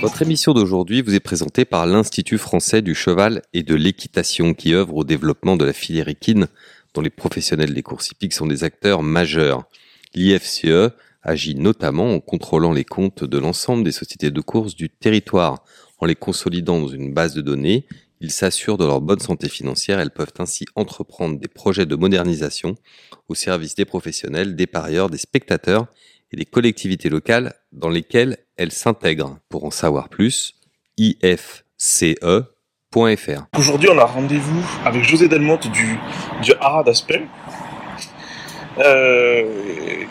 Votre émission d'aujourd'hui vous est présentée par l'Institut français du cheval et de l'équitation qui œuvre au développement de la filière équine dont les professionnels des courses hippiques sont des acteurs majeurs. L'IFCE agit notamment en contrôlant les comptes de l'ensemble des sociétés de course du territoire. En les consolidant dans une base de données, ils s'assurent de leur bonne santé financière. Elles peuvent ainsi entreprendre des projets de modernisation au service des professionnels, des parieurs, des spectateurs et des collectivités locales dans lesquelles elles s'intègrent. Pour en savoir plus, ifce.fr. Aujourd'hui, on a rendez-vous avec José Delmotte du, du Hara d'Aspel, euh,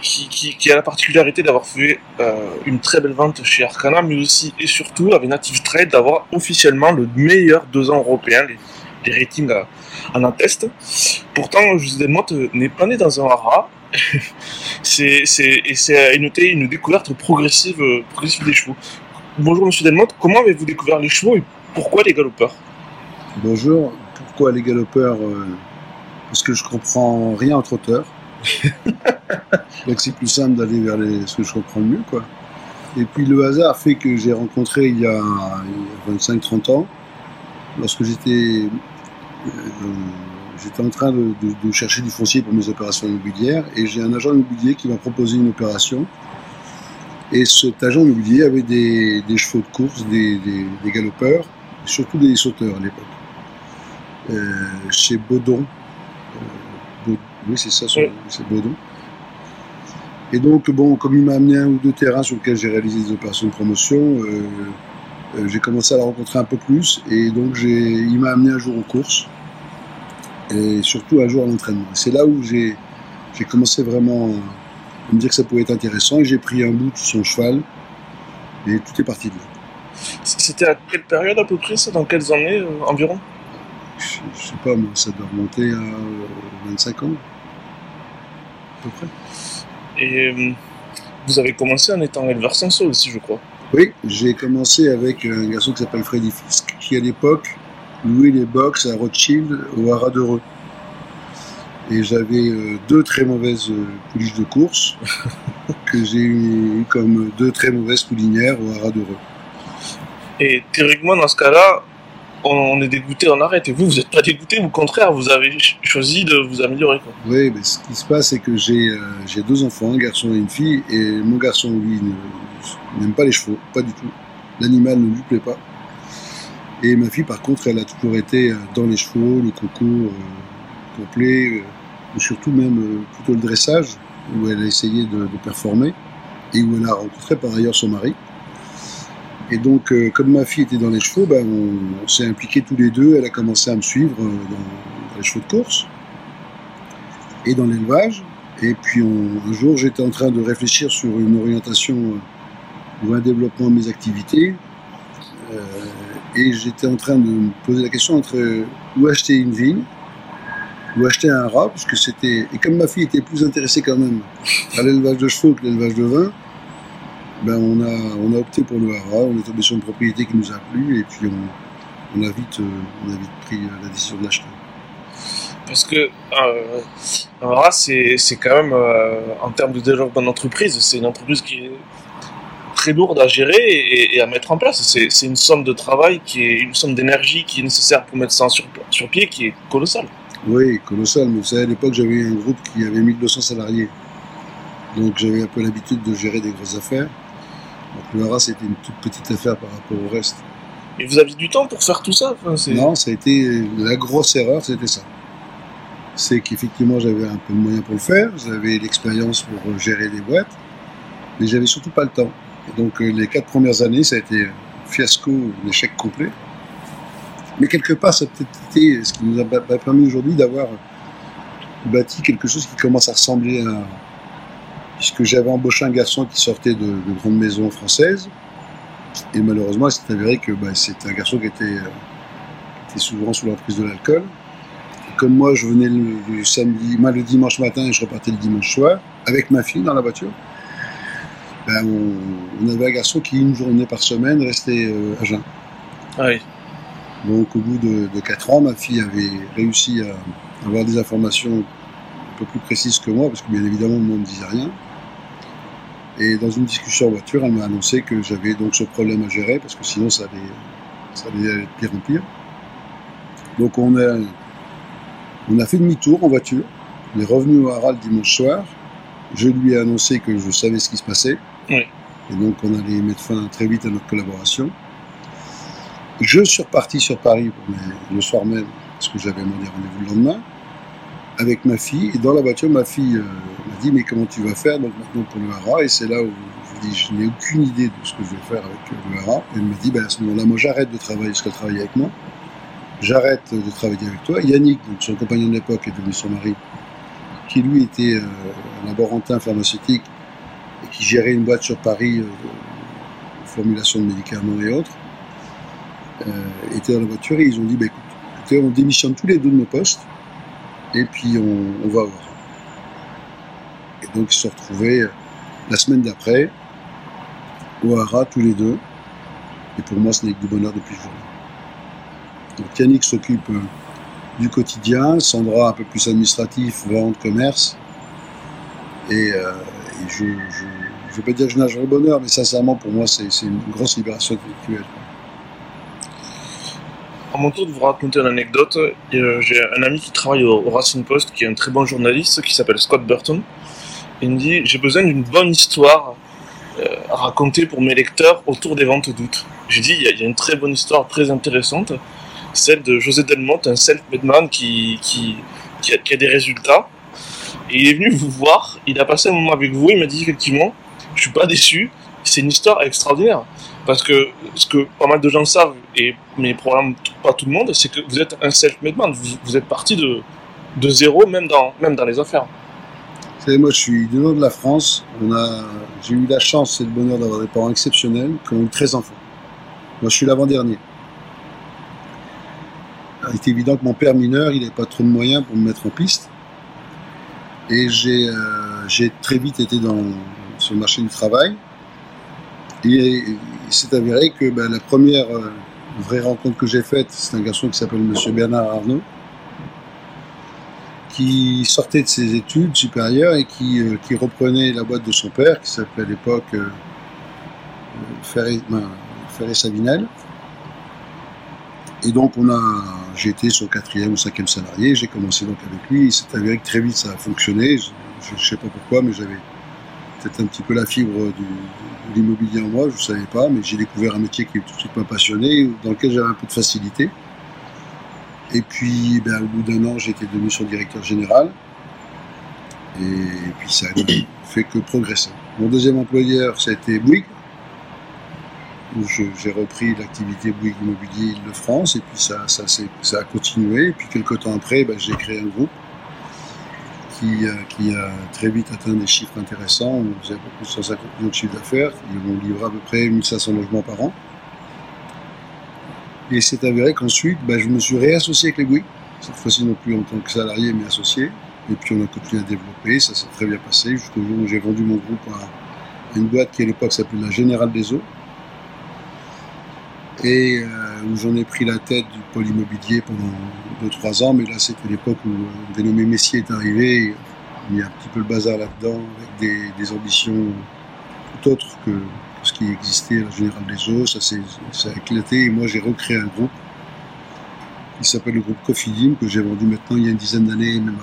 qui, a la particularité d'avoir fait euh, une très belle vente chez Arcana, mais aussi et surtout avec Native Trade d'avoir officiellement le meilleur deux ans européen. Les, ratings en attestent. Pourtant, José Delmotte n'est pas né dans un Hara. c'est, c'est, et c'est à noter une découverte progressive, progressive des chevaux. Bonjour Monsieur Delmotte, comment avez-vous découvert les chevaux et pourquoi les galopeurs? Bonjour, pourquoi les galopeurs Parce que je comprends rien en trotteur. Donc c'est plus simple d'aller vers les, ce que je comprends le mieux. Quoi. Et puis le hasard fait que j'ai rencontré il y a, a 25-30 ans, lorsque j'étais euh, j'étais en train de, de, de, chercher du foncier pour mes opérations immobilières, et j'ai un agent immobilier qui m'a proposé une opération. Et cet agent immobilier avait des, des chevaux de course, des, des, des, galopeurs, surtout des sauteurs à l'époque, euh, chez Baudon. Euh, oui, c'est ça, c'est Baudon. Et donc, bon, comme il m'a amené un ou deux terrains sur lesquels j'ai réalisé des opérations de promotion, euh, euh, j'ai commencé à la rencontrer un peu plus. Et donc, il m'a amené un jour en course. Et surtout un jour à l'entraînement. C'est là où j'ai commencé vraiment à me dire que ça pouvait être intéressant. Et j'ai pris un bout de son cheval. Et tout est parti de là. C'était à quelle période à peu près ça? Dans quelles années euh, environ? Je, je sais pas, moi, ça doit remonter à 25 ans. À peu près. Et euh, vous avez commencé en étant éleveur senso aussi, je crois. Oui, j'ai commencé avec un garçon qui s'appelle Freddy Fisk, qui à l'époque louait les box à Rothschild au Haras d'Heureux. Et j'avais euh, deux très mauvaises euh, pouliches de course, que j'ai eu comme deux très mauvaises poulinières au Haras d'Heureux. Et théoriquement, dans ce cas-là, on est dégoûté, on arrête. Et vous, vous n'êtes pas dégoûté, au contraire, vous avez choisi de vous améliorer. Quoi. Oui, mais ce qui se passe, c'est que j'ai euh, deux enfants, un garçon et une fille, et mon garçon, lui, n'aime pas les chevaux, pas du tout. L'animal ne lui plaît pas. Et ma fille, par contre, elle a toujours été dans les chevaux, le concours euh, complet, euh, surtout même euh, plutôt le dressage, où elle a essayé de, performer, et où elle a rencontré par ailleurs son mari. Et donc, euh, comme ma fille était dans les chevaux, ben, on, s'est impliqués tous les deux. Elle a commencé à me suivre euh, dans, les chevaux de course et dans l'élevage. Et puis, un jour, j'étais en train de réfléchir sur une orientation euh, ou un développement de mes activités. Euh, et j'étais en train de me poser la question entre où acheter une vigne ou acheter un rat, puisque c'était. Et comme ma fille était plus intéressée quand même à l'élevage de chevaux que l'élevage de vin, ben on, a, on a opté pour le hara, on est tombé sur une propriété qui nous a plu et puis on, a, vite, on a vite pris la décision de l'acheter. Parce que euh, un hara, c'est quand même, euh, en termes de développement d'entreprise, c'est une entreprise qui très lourde à gérer et, et à mettre en place. C'est une somme de travail, qui est une somme d'énergie qui est nécessaire pour mettre ça sur, sur pied, qui est colossale. Oui, colossal. Mais vous savez, à l'époque, j'avais un groupe qui avait 1200 salariés. Donc j'avais un peu l'habitude de gérer des grosses affaires. Donc le Hara, c'était une toute petite affaire par rapport au reste. Et vous aviez du temps pour faire tout ça enfin, Non, ça a été la grosse erreur, c'était ça. C'est qu'effectivement, j'avais un peu de moyens pour le faire, j'avais l'expérience pour gérer les boîtes, mais j'avais surtout pas le temps. Donc les quatre premières années, ça a été un fiasco, un échec complet. Mais quelque part, ça a peut-être été ce qui nous a permis aujourd'hui d'avoir bâti quelque chose qui commence à ressembler à puisque j'avais embauché un garçon qui sortait de, de grandes maisons françaises. Et malheureusement, il s'est avéré que bah, c'était un garçon qui était, euh, souvent sous l'emprise de l'alcool. Comme moi, je venais le, samedi, le dimanche matin et je repartais le dimanche soir avec ma fille dans la voiture. Ben, on, on, avait un garçon qui, une journée par semaine, restait euh, à jeun. Ah oui. Donc, au bout de, de 4 ans, ma fille avait réussi à avoir des informations un peu plus précises que moi, parce que bien évidemment, moi, ne me disait rien. Et dans une discussion en voiture, elle m'a annoncé que j'avais donc ce problème à gérer parce que sinon ça allait, ça allait aller de pire en pire. Donc on a, on a fait demi-tour en voiture. On est revenu au Haral dimanche soir. Je lui ai annoncé que je savais ce qui se passait. Et donc on allait mettre fin très vite à notre collaboration. Je suis reparti sur Paris le soir même, parce que j'avais mon rendez-vous le lendemain, avec ma fille. Et dans la voiture, ma fille euh, m'a dit Mais comment tu vas faire? Donc maintenant pour le Hara Et c'est là où je dis Je n'ai aucune idée de ce que je vais faire avec euh, le Hara. Elle m'a dit ben, À ce moment-là, moi j'arrête de travailler parce qu'elle travaillait avec moi. J'arrête de travailler avec toi. Yannick, donc son compagnon de l'époque, est devenu son mari, qui lui était euh, un laborantin pharmaceutique et qui gérait une boîte sur Paris, euh, formulation de médicaments et autres, euh, était dans la voiture et ils ont dit bah, écoute, écoutez, on démissionne tous les deux de nos postes et puis on, on va voir. Et donc ils se retrouvés euh, la semaine d'après au Hara tous les deux. Et pour moi, ce n'est que du bonheur depuis ce jour-là. Donc Yannick s'occupe du quotidien, Sandra un peu plus administratif, vente, commerce. Et, euh, je, je vais pas dire que je nage dans le bonheur, mais sincèrement, pour moi, c'est une grosse libération intellectuelle. À mon tour de vous raconter une anecdote, euh, j'ai un ami qui travaille au, au Racing Post, qui est un très bon journaliste, qui s'appelle Scott Burton. Il me dit J'ai besoin d'une bonne histoire euh, à raconter pour mes lecteurs autour des ventes d'août. J'ai dit Il y, a- une très bonne histoire, très intéressante, celle de José Delmotte, un self-made man qui, a, qui a des résultats. Et il est venu vous voir, il a passé un moment avec vous, il m'a dit effectivement, je suis pas déçu, c'est une histoire extraordinaire. Parce que ce que pas mal de gens savent, et, mais probablement pas tout le monde, c'est que vous êtes un self-made man, vous, êtes parti de, de zéro, même dans, même dans les affaires. Vous savez, moi, je suis du nord de la France. J'ai eu la chance et le bonheur d'avoir des parents exceptionnels qui ont eu 13 enfants. Moi, je suis l'avant-dernier. Il est évident que mon père mineur, il n'avait pas trop de moyens pour me mettre en piste. Et j'ai, euh, très vite été dans, sur le marché du travail. Et il s'est avéré que ben, la première euh, vraie rencontre que j'ai faite, c'est un garçon qui s'appelle Monsieur Bernard Arnault, qui sortait de ses études supérieures et qui, euh, qui reprenait la boîte de son père, qui s'appelait à l'époque euh, euh, Ferré, ben, Ferré Savinel. Et donc on a, j'ai été son quatrième ou cinquième salarié, j'ai commencé donc avec lui, il s'est avéré que très vite ça a fonctionné, je ne sais pas pourquoi, mais j'avais peut-être un petit peu la fibre de l'immobilier en moi, je ne savais pas, mais j'ai découvert un métier qui tout de suite m'a passionné, dans lequel j'avais un peu de facilité. Et puis, ben, au bout d'un an, j'étais devenu son directeur général. Et puis, ça n'a fait que progresser. Mon deuxième employeur, ça a été Bouygues, j'ai repris l'activité Bouygues Immobilier Île-de-France. Et puis, ça, ça, a continué. Et puis, quelques temps après, ben, j'ai créé un groupe qui, euh, qui a très vite atteint des chiffres intéressants. On faisait à près 150 millions de chiffre d'affaires. Et on livrait à peu près 1500 logements par an. Et c'est avéré qu'ensuite, ben, je me suis réassocié avec les Bouygues, cette fois-ci non plus en tant que salarié, mais associé. Et puis on a continué à développer, ça s'est très bien passé, jusqu'au jour où j'ai vendu mon groupe à une boîte qui à l'époque s'appelait la Générale des Eaux. Et euh, où j'en ai pris la tête du pôle immobilier pendant 2-3 ans, mais là c'était l'époque où un dénommé Messier est arrivé, et il y a un petit peu le bazar là-dedans, avec des, des ambitions tout autres que, ce qui existait à la Générale des Eaux, ça, ça a éclaté. Et moi j'ai recréé un groupe qui s'appelle le groupe Cofidim que j'ai vendu maintenant il y a une dizaine d'années MMA.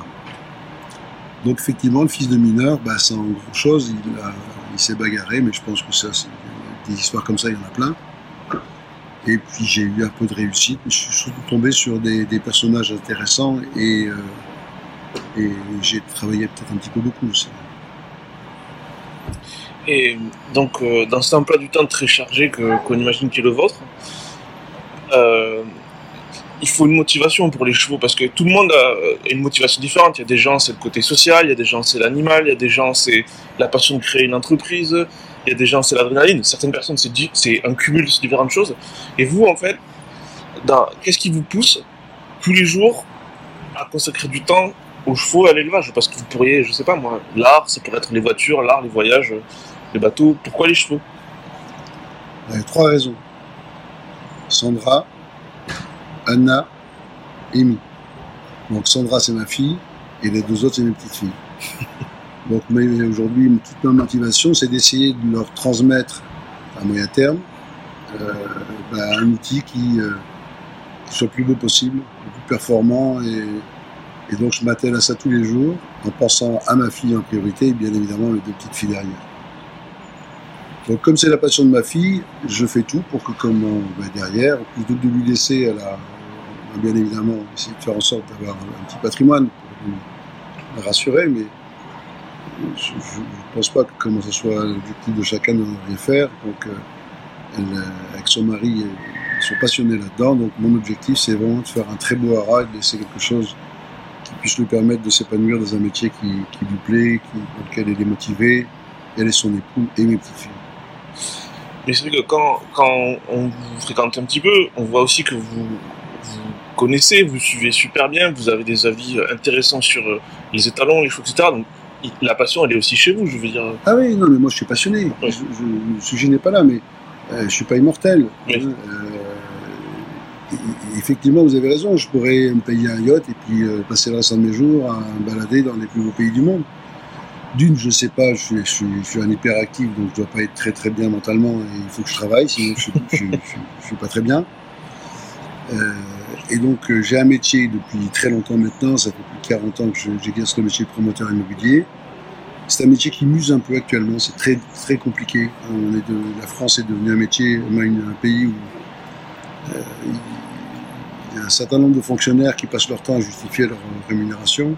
Donc effectivement le fils de mineur, bah, sans grand chose, il, il s'est bagarré, mais je pense que ça, des histoires comme ça, il y en a plein. Et puis j'ai eu un peu de réussite, mais je suis surtout tombé sur des, personnages intéressants et, euh, et j'ai travaillé peut-être un petit peu beaucoup aussi. Et donc, euh, dans cet emploi du temps très chargé que- qu'on imagine qui est le vôtre, euh, il faut une motivation pour les chevaux parce que tout le monde a une motivation différente. Il y a des gens, c'est le côté social, il y a des gens, c'est l'animal, il y a des gens, c'est la passion de créer une entreprise, il y a des gens, c'est l'adrénaline. Certaines personnes, c'est un cumul de différentes choses. Et vous, en fait, dans- qu'est-ce qui vous pousse tous les jours à consacrer du temps aux chevaux et à l'élevage? Parce que vous pourriez, je sais pas moi, l'art, ça pourrait être les voitures, l'art, les voyages, les bateaux. Pourquoi les chevaux? Il y a trois raisons. Sandra, Anna, Amy. Donc Sandra c'est ma fille et les deux autres c'est mes petites filles. Donc aujourd'hui, toute ma motivation, c'est d'essayer de leur transmettre à moyen terme euh, bah, un outil qui, euh, qui, soit le plus beau possible, le plus performant. Et, donc je m'attelle à ça tous les jours en pensant à ma fille en priorité et bien évidemment les deux petites filles derrière. Donc comme c'est la passion de ma fille, je fais tout pour que comme bah, derrière, plutôt que de lui laisser, elle a, bien évidemment essayer de faire en sorte d'avoir un petit patrimoine pour la rassurer, mais je ne pense pas que comme ce soit l'objectif de chacun de rien faire. Donc, euh, elle, euh, avec son mari, ils sont passionnés là-dedans. Donc, mon objectif, c'est vraiment de faire un très beau haras, de laisser quelque chose qui puisse lui permettre de s'épanouir dans un métier qui, qui lui plaît, qui, dans lequel elle est motivée, elle et son époux et mes petites filles. Mais c'est vrai que quand, quand on vous fréquente un petit peu, on voit aussi que vous, vous connaissez, vous suivez super bien, vous avez des avis intéressants sur les étalons, les choses, etc. Donc, la passion, elle est aussi chez vous, je veux dire. Ah oui, non, mais moi je suis passionné. Je, je, ce sujet n'est pas là, mais euh, je suis pas immortel. Hein, euh, effectivement, vous avez raison. Je pourrais me payer un yacht et puis euh, passer le reste de mes jours à me balader dans les plus beaux pays du monde. D'une, je sais pas, je suis, je, suis, je suis, un hyperactif, donc je dois pas être très très bien mentalement et il faut que je travaille, sinon je, je suis pas très bien. Euh, et donc, euh, j'ai un métier depuis très longtemps maintenant, ça fait plus de 40 ans que j'exerce le métier de promoteur immobilier. C'est un métier qui muse un peu actuellement, c'est très, très compliqué. De, la France est devenue un métier, un pays où euh, il y a un certain nombre de fonctionnaires qui passent leur temps à justifier leur rémunération.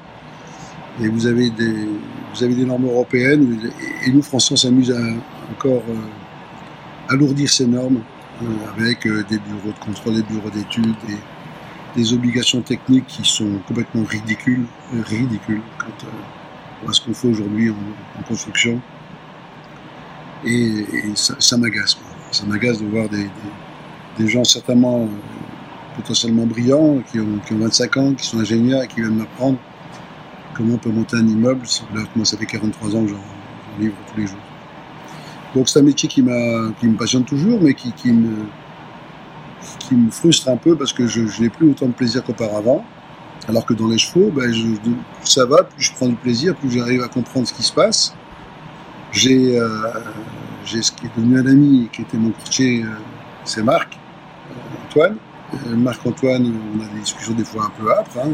Et vous avez des, normes européennes, et, nous, Français, on s'amuse à encore euh, alourdir ces normes euh, avec euh, des bureaux de contrôle, des bureaux d'études, des, des obligations techniques qui sont complètement ridicules, euh, ridicules quand on voit ce qu'on fait aujourd'hui en, construction. Et, ça, m'agace. Ça m'agace de voir des, gens certainement euh, potentiellement brillants, qui ont, qui ont 25 ans, qui sont ingénieurs et qui viennent m'apprendre comment on peut monter un immeuble. Moi, ça fait 43 ans que j'en livre tous les jours. Donc c'est un métier qui, qui me passionne toujours, mais qui, me, qui me frustre un peu parce que je, n'ai plus autant de plaisir qu'auparavant. Alors que dans les chevaux, ben ça va, plus je prends du plaisir, plus j'arrive à comprendre ce qui se passe. J'ai euh, ce qui est devenu un ami, qui était mon courtier, euh, c'est Marc, euh, Antoine. Marc-Antoine, on a des discussions des fois un peu âpres, hein,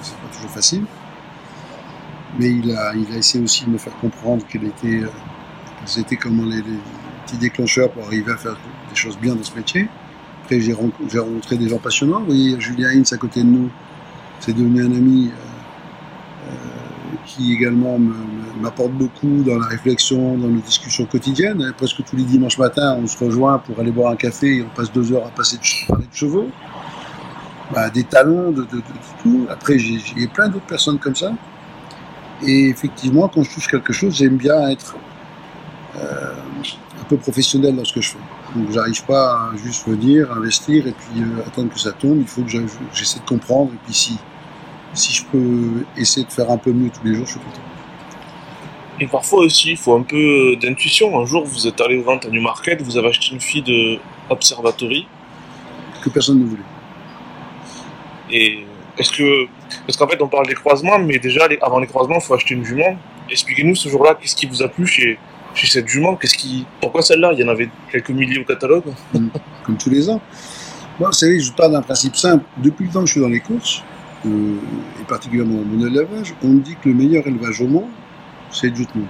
c'est pas toujours facile. Mais il a, essayé aussi de me faire comprendre c'était comment les, les, petits déclencheurs pour arriver à faire des choses bien dans ce métier. Après, j'ai rencontré des gens passionnants. Vous voyez, Julien Hintz à côté de nous, c'est devenu un ami euh, euh, qui également m'apporte beaucoup dans la réflexion, dans nos discussions quotidiennes. Presque tous les dimanches matins, on se rejoint pour aller boire un café et on passe deux heures à passer de parler de chevaux. Bah, des talons, de, tout. Après, j'ai plein d'autres personnes comme ça. Et effectivement, quand je touche quelque chose, j'aime bien être euh, un peu professionnel dans ce que je fais. Donc j'arrive pas à juste venir, investir et puis euh, attendre que ça tombe. Il faut que j'essaie de comprendre et puis si, si je peux essayer de faire un peu mieux tous les jours, je suis content. Et parfois aussi, il faut un peu d'intuition. Un jour, vous êtes allé aux ventes à Newmarket, vous avez acheté une fille de Observatory. Que personne ne voulait. Et est-ce que. Parce qu'en fait, on parle des croisements, mais déjà, avant les croisements, il faut acheter une jument. Expliquez-nous ce jour-là, qu'est-ce qui vous a plu chez, chez cette jument Qu'est-ce qui, pourquoi celle-là? Il y en avait quelques milliers au catalogue. Mmh. Comme tous les ans. Vous savez, je parle d'un principe simple. Depuis le temps que je suis dans les courses, euh, et particulièrement dans mon élevage, on me dit que le meilleur élevage au monde, c'est Jutmont.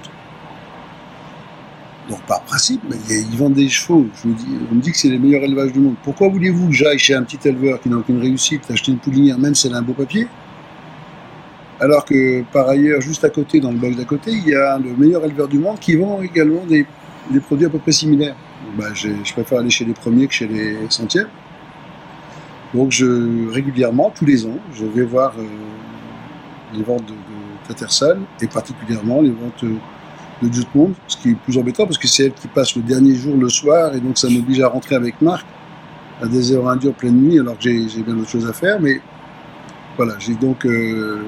Donc par principe, mais ils vendent des chevaux. Je me dis, on me dit que c'est les meilleurs élevages du monde. Pourquoi voulez-vous que j'aille chez un petit éleveur qui n'a aucune réussite acheter une poulinière, même si elle a un beau papier? Alors que par ailleurs, juste à côté, dans le box d'à côté, il y a le meilleur éleveur du monde qui vend également des, produits à peu près similaires. Bah, je, préfère aller chez les premiers que chez les centièmes. Donc je, régulièrement, tous les ans, je vais voir euh, les ventes de, de Tattersall et particulièrement les ventes de Jutmond, ce qui est plus embêtant parce que c'est elle qui passe le dernier jour le soir et donc ça m'oblige à rentrer avec Marc à des heures indures pleine nuit alors que j'ai bien d'autres choses à faire. Mais voilà, j'ai donc euh,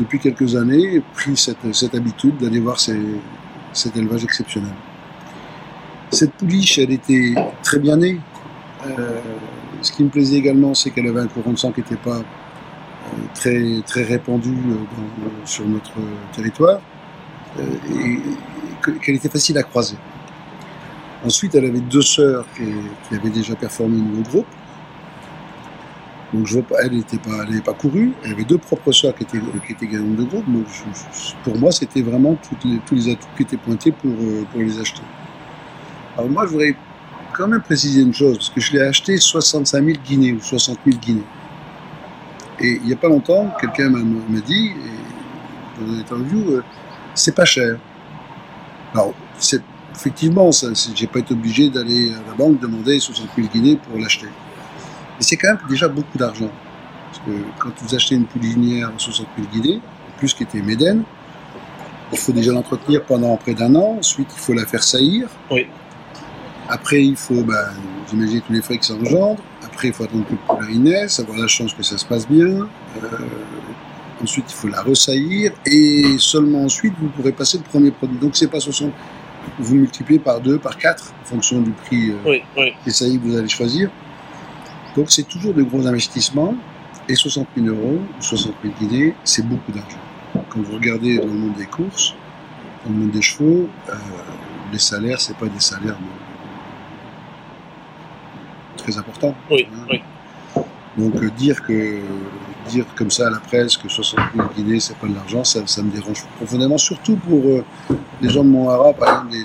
depuis quelques années, pris cette, cette habitude d'aller voir cet élevage exceptionnel. Cette pouliche, elle était très bien née. Euh, ce qui me plaisait également, c'est qu'elle avait un courant de sang qui n'était pas euh, très, très répandu dans, sur notre territoire. euh, et, qu'elle était facile à croiser. Ensuite, elle avait deux sœurs qui, qui avaient déjà performé au niveau groupe. Donc je vois pas, elle n'était pas, elle n'avait pas couru. Elle avait deux propres sœurs qui étaient, qui étaient gagnantes de groupe. Donc je- pour moi, c'était vraiment les- tous les atouts qui étaient pointés pour, euh, pour les acheter. Alors moi, je voudrais quand même préciser une chose, parce que je l'ai acheté 65 000 guinées ou 60 000 guinées. Et il n'y a pas longtemps, quelqu'un m'a dit, dans une interview, euh, c'est pas cher. Alors, effectivement, c'est- j'ai pas été obligé d'aller à la banque demander 60 000 guinées pour l'acheter. Mais c'est quand même déjà beaucoup d'argent. Parce que quand vous achetez une poulinière à 60 000 guinées, en plus qui était Médène, il faut déjà l'entretenir pendant près d'un an, ensuite il faut la faire saillir. Oui. Après, il faut, ben, vous imaginez tous les frais que ça engendre. Après, il faut attendre que le poulain naisse, avoir la chance que ça se passe bien. Euh, ensuite, il faut la ressaillir. Et seulement ensuite, vous pourrez passer le premier produit. Donc, c'est pas 60. Vous multipliez par 2, par 4, en fonction du prix euh, Oui, oui. des saillies que vous allez choisir. Donc, c'est toujours de gros investissements. Et 60 000 euros, ou 60 000 guinées, c'est beaucoup d'argent. Quand vous regardez dans le monde des courses, dans le monde des chevaux, euh, les salaires, c'est pas des salaires très importants. Oui, hein. oui. Donc euh, dire que dire comme ça à la presse que 60 000 guinées c'est pas de l'argent, ça, ça me dérange profondément, surtout pour euh, les gens de Monhara, par exemple.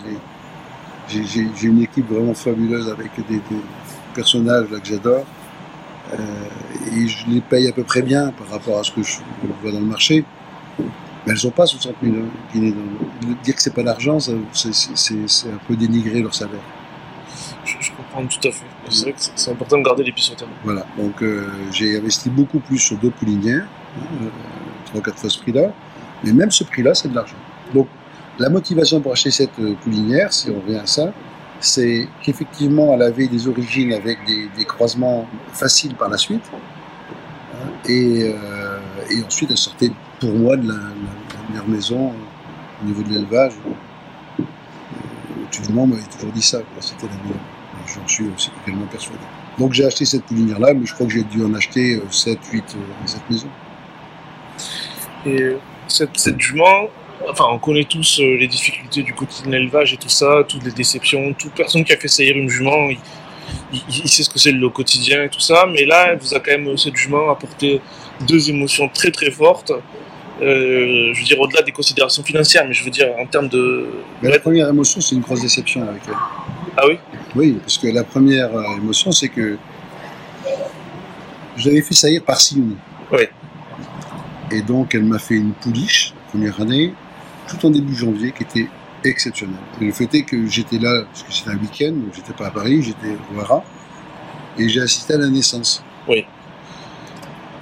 j'ai- une équipe vraiment fabuleuse avec des, des personnages là, que j'adore. Euh, et je les paye à peu près bien par rapport à ce que je vois dans le marché. Mais elles n'ont pas 60 000 guinées. Dire que c'est pas d'argent, c'est- un peu dénigrer leur salaire. Je, je comprends tout à fait. C'est vrai que c'est- important de garder les pieds sur terre. Voilà, donc euh, j'ai investi beaucoup plus sur deux poulinières, hein, euh, trois, quatre fois ce prix-là, mais même ce prix-là, c'est de l'argent. Donc la motivation pour acheter cette poulinière, si on revient à ça, c'est qu'effectivement elle avait des origines avec des, des croisements faciles par la suite, hein, et, euh, et ensuite elle sortait pour moi de la, la- la meilleure maison euh, au niveau de l'élevage. Euh, Au-dessus du monde m'avait toujours dit ça, c'était la meilleure. J'en suis aussi également persuadé. Donc j'ai acheté cette poulinière-là, mais je crois que j'ai dû en acheter euh, 7, 8 euh, à cette maison. Et cette, cette jument, enfin, on connaît tous euh, les difficultés du quotidien d'élevage et tout ça, toutes les déceptions. Toute personne qui a fait saillir une jument, il, il- il sait ce que c'est le quotidien et tout ça. Mais là, elle vous a quand même, cette jument, apporté deux émotions très très fortes. Euh, je veux dire, au-delà des considérations financières, mais je veux dire, en termes de. Mais la première émotion, c'est une grosse déception avec elle. Ah oui? Oui, parce que la première euh, émotion, c'est que je l'avais fait saillir par Siouni. Oui. Et donc, elle m'a fait une pouliche, première année, tout en début janvier, qui était exceptionnelle. Et le fait est que j'étais là, parce que c'était un week-end, donc j'étais pas à Paris, j'étais au Hara, et j'ai assisté à la naissance. Oui.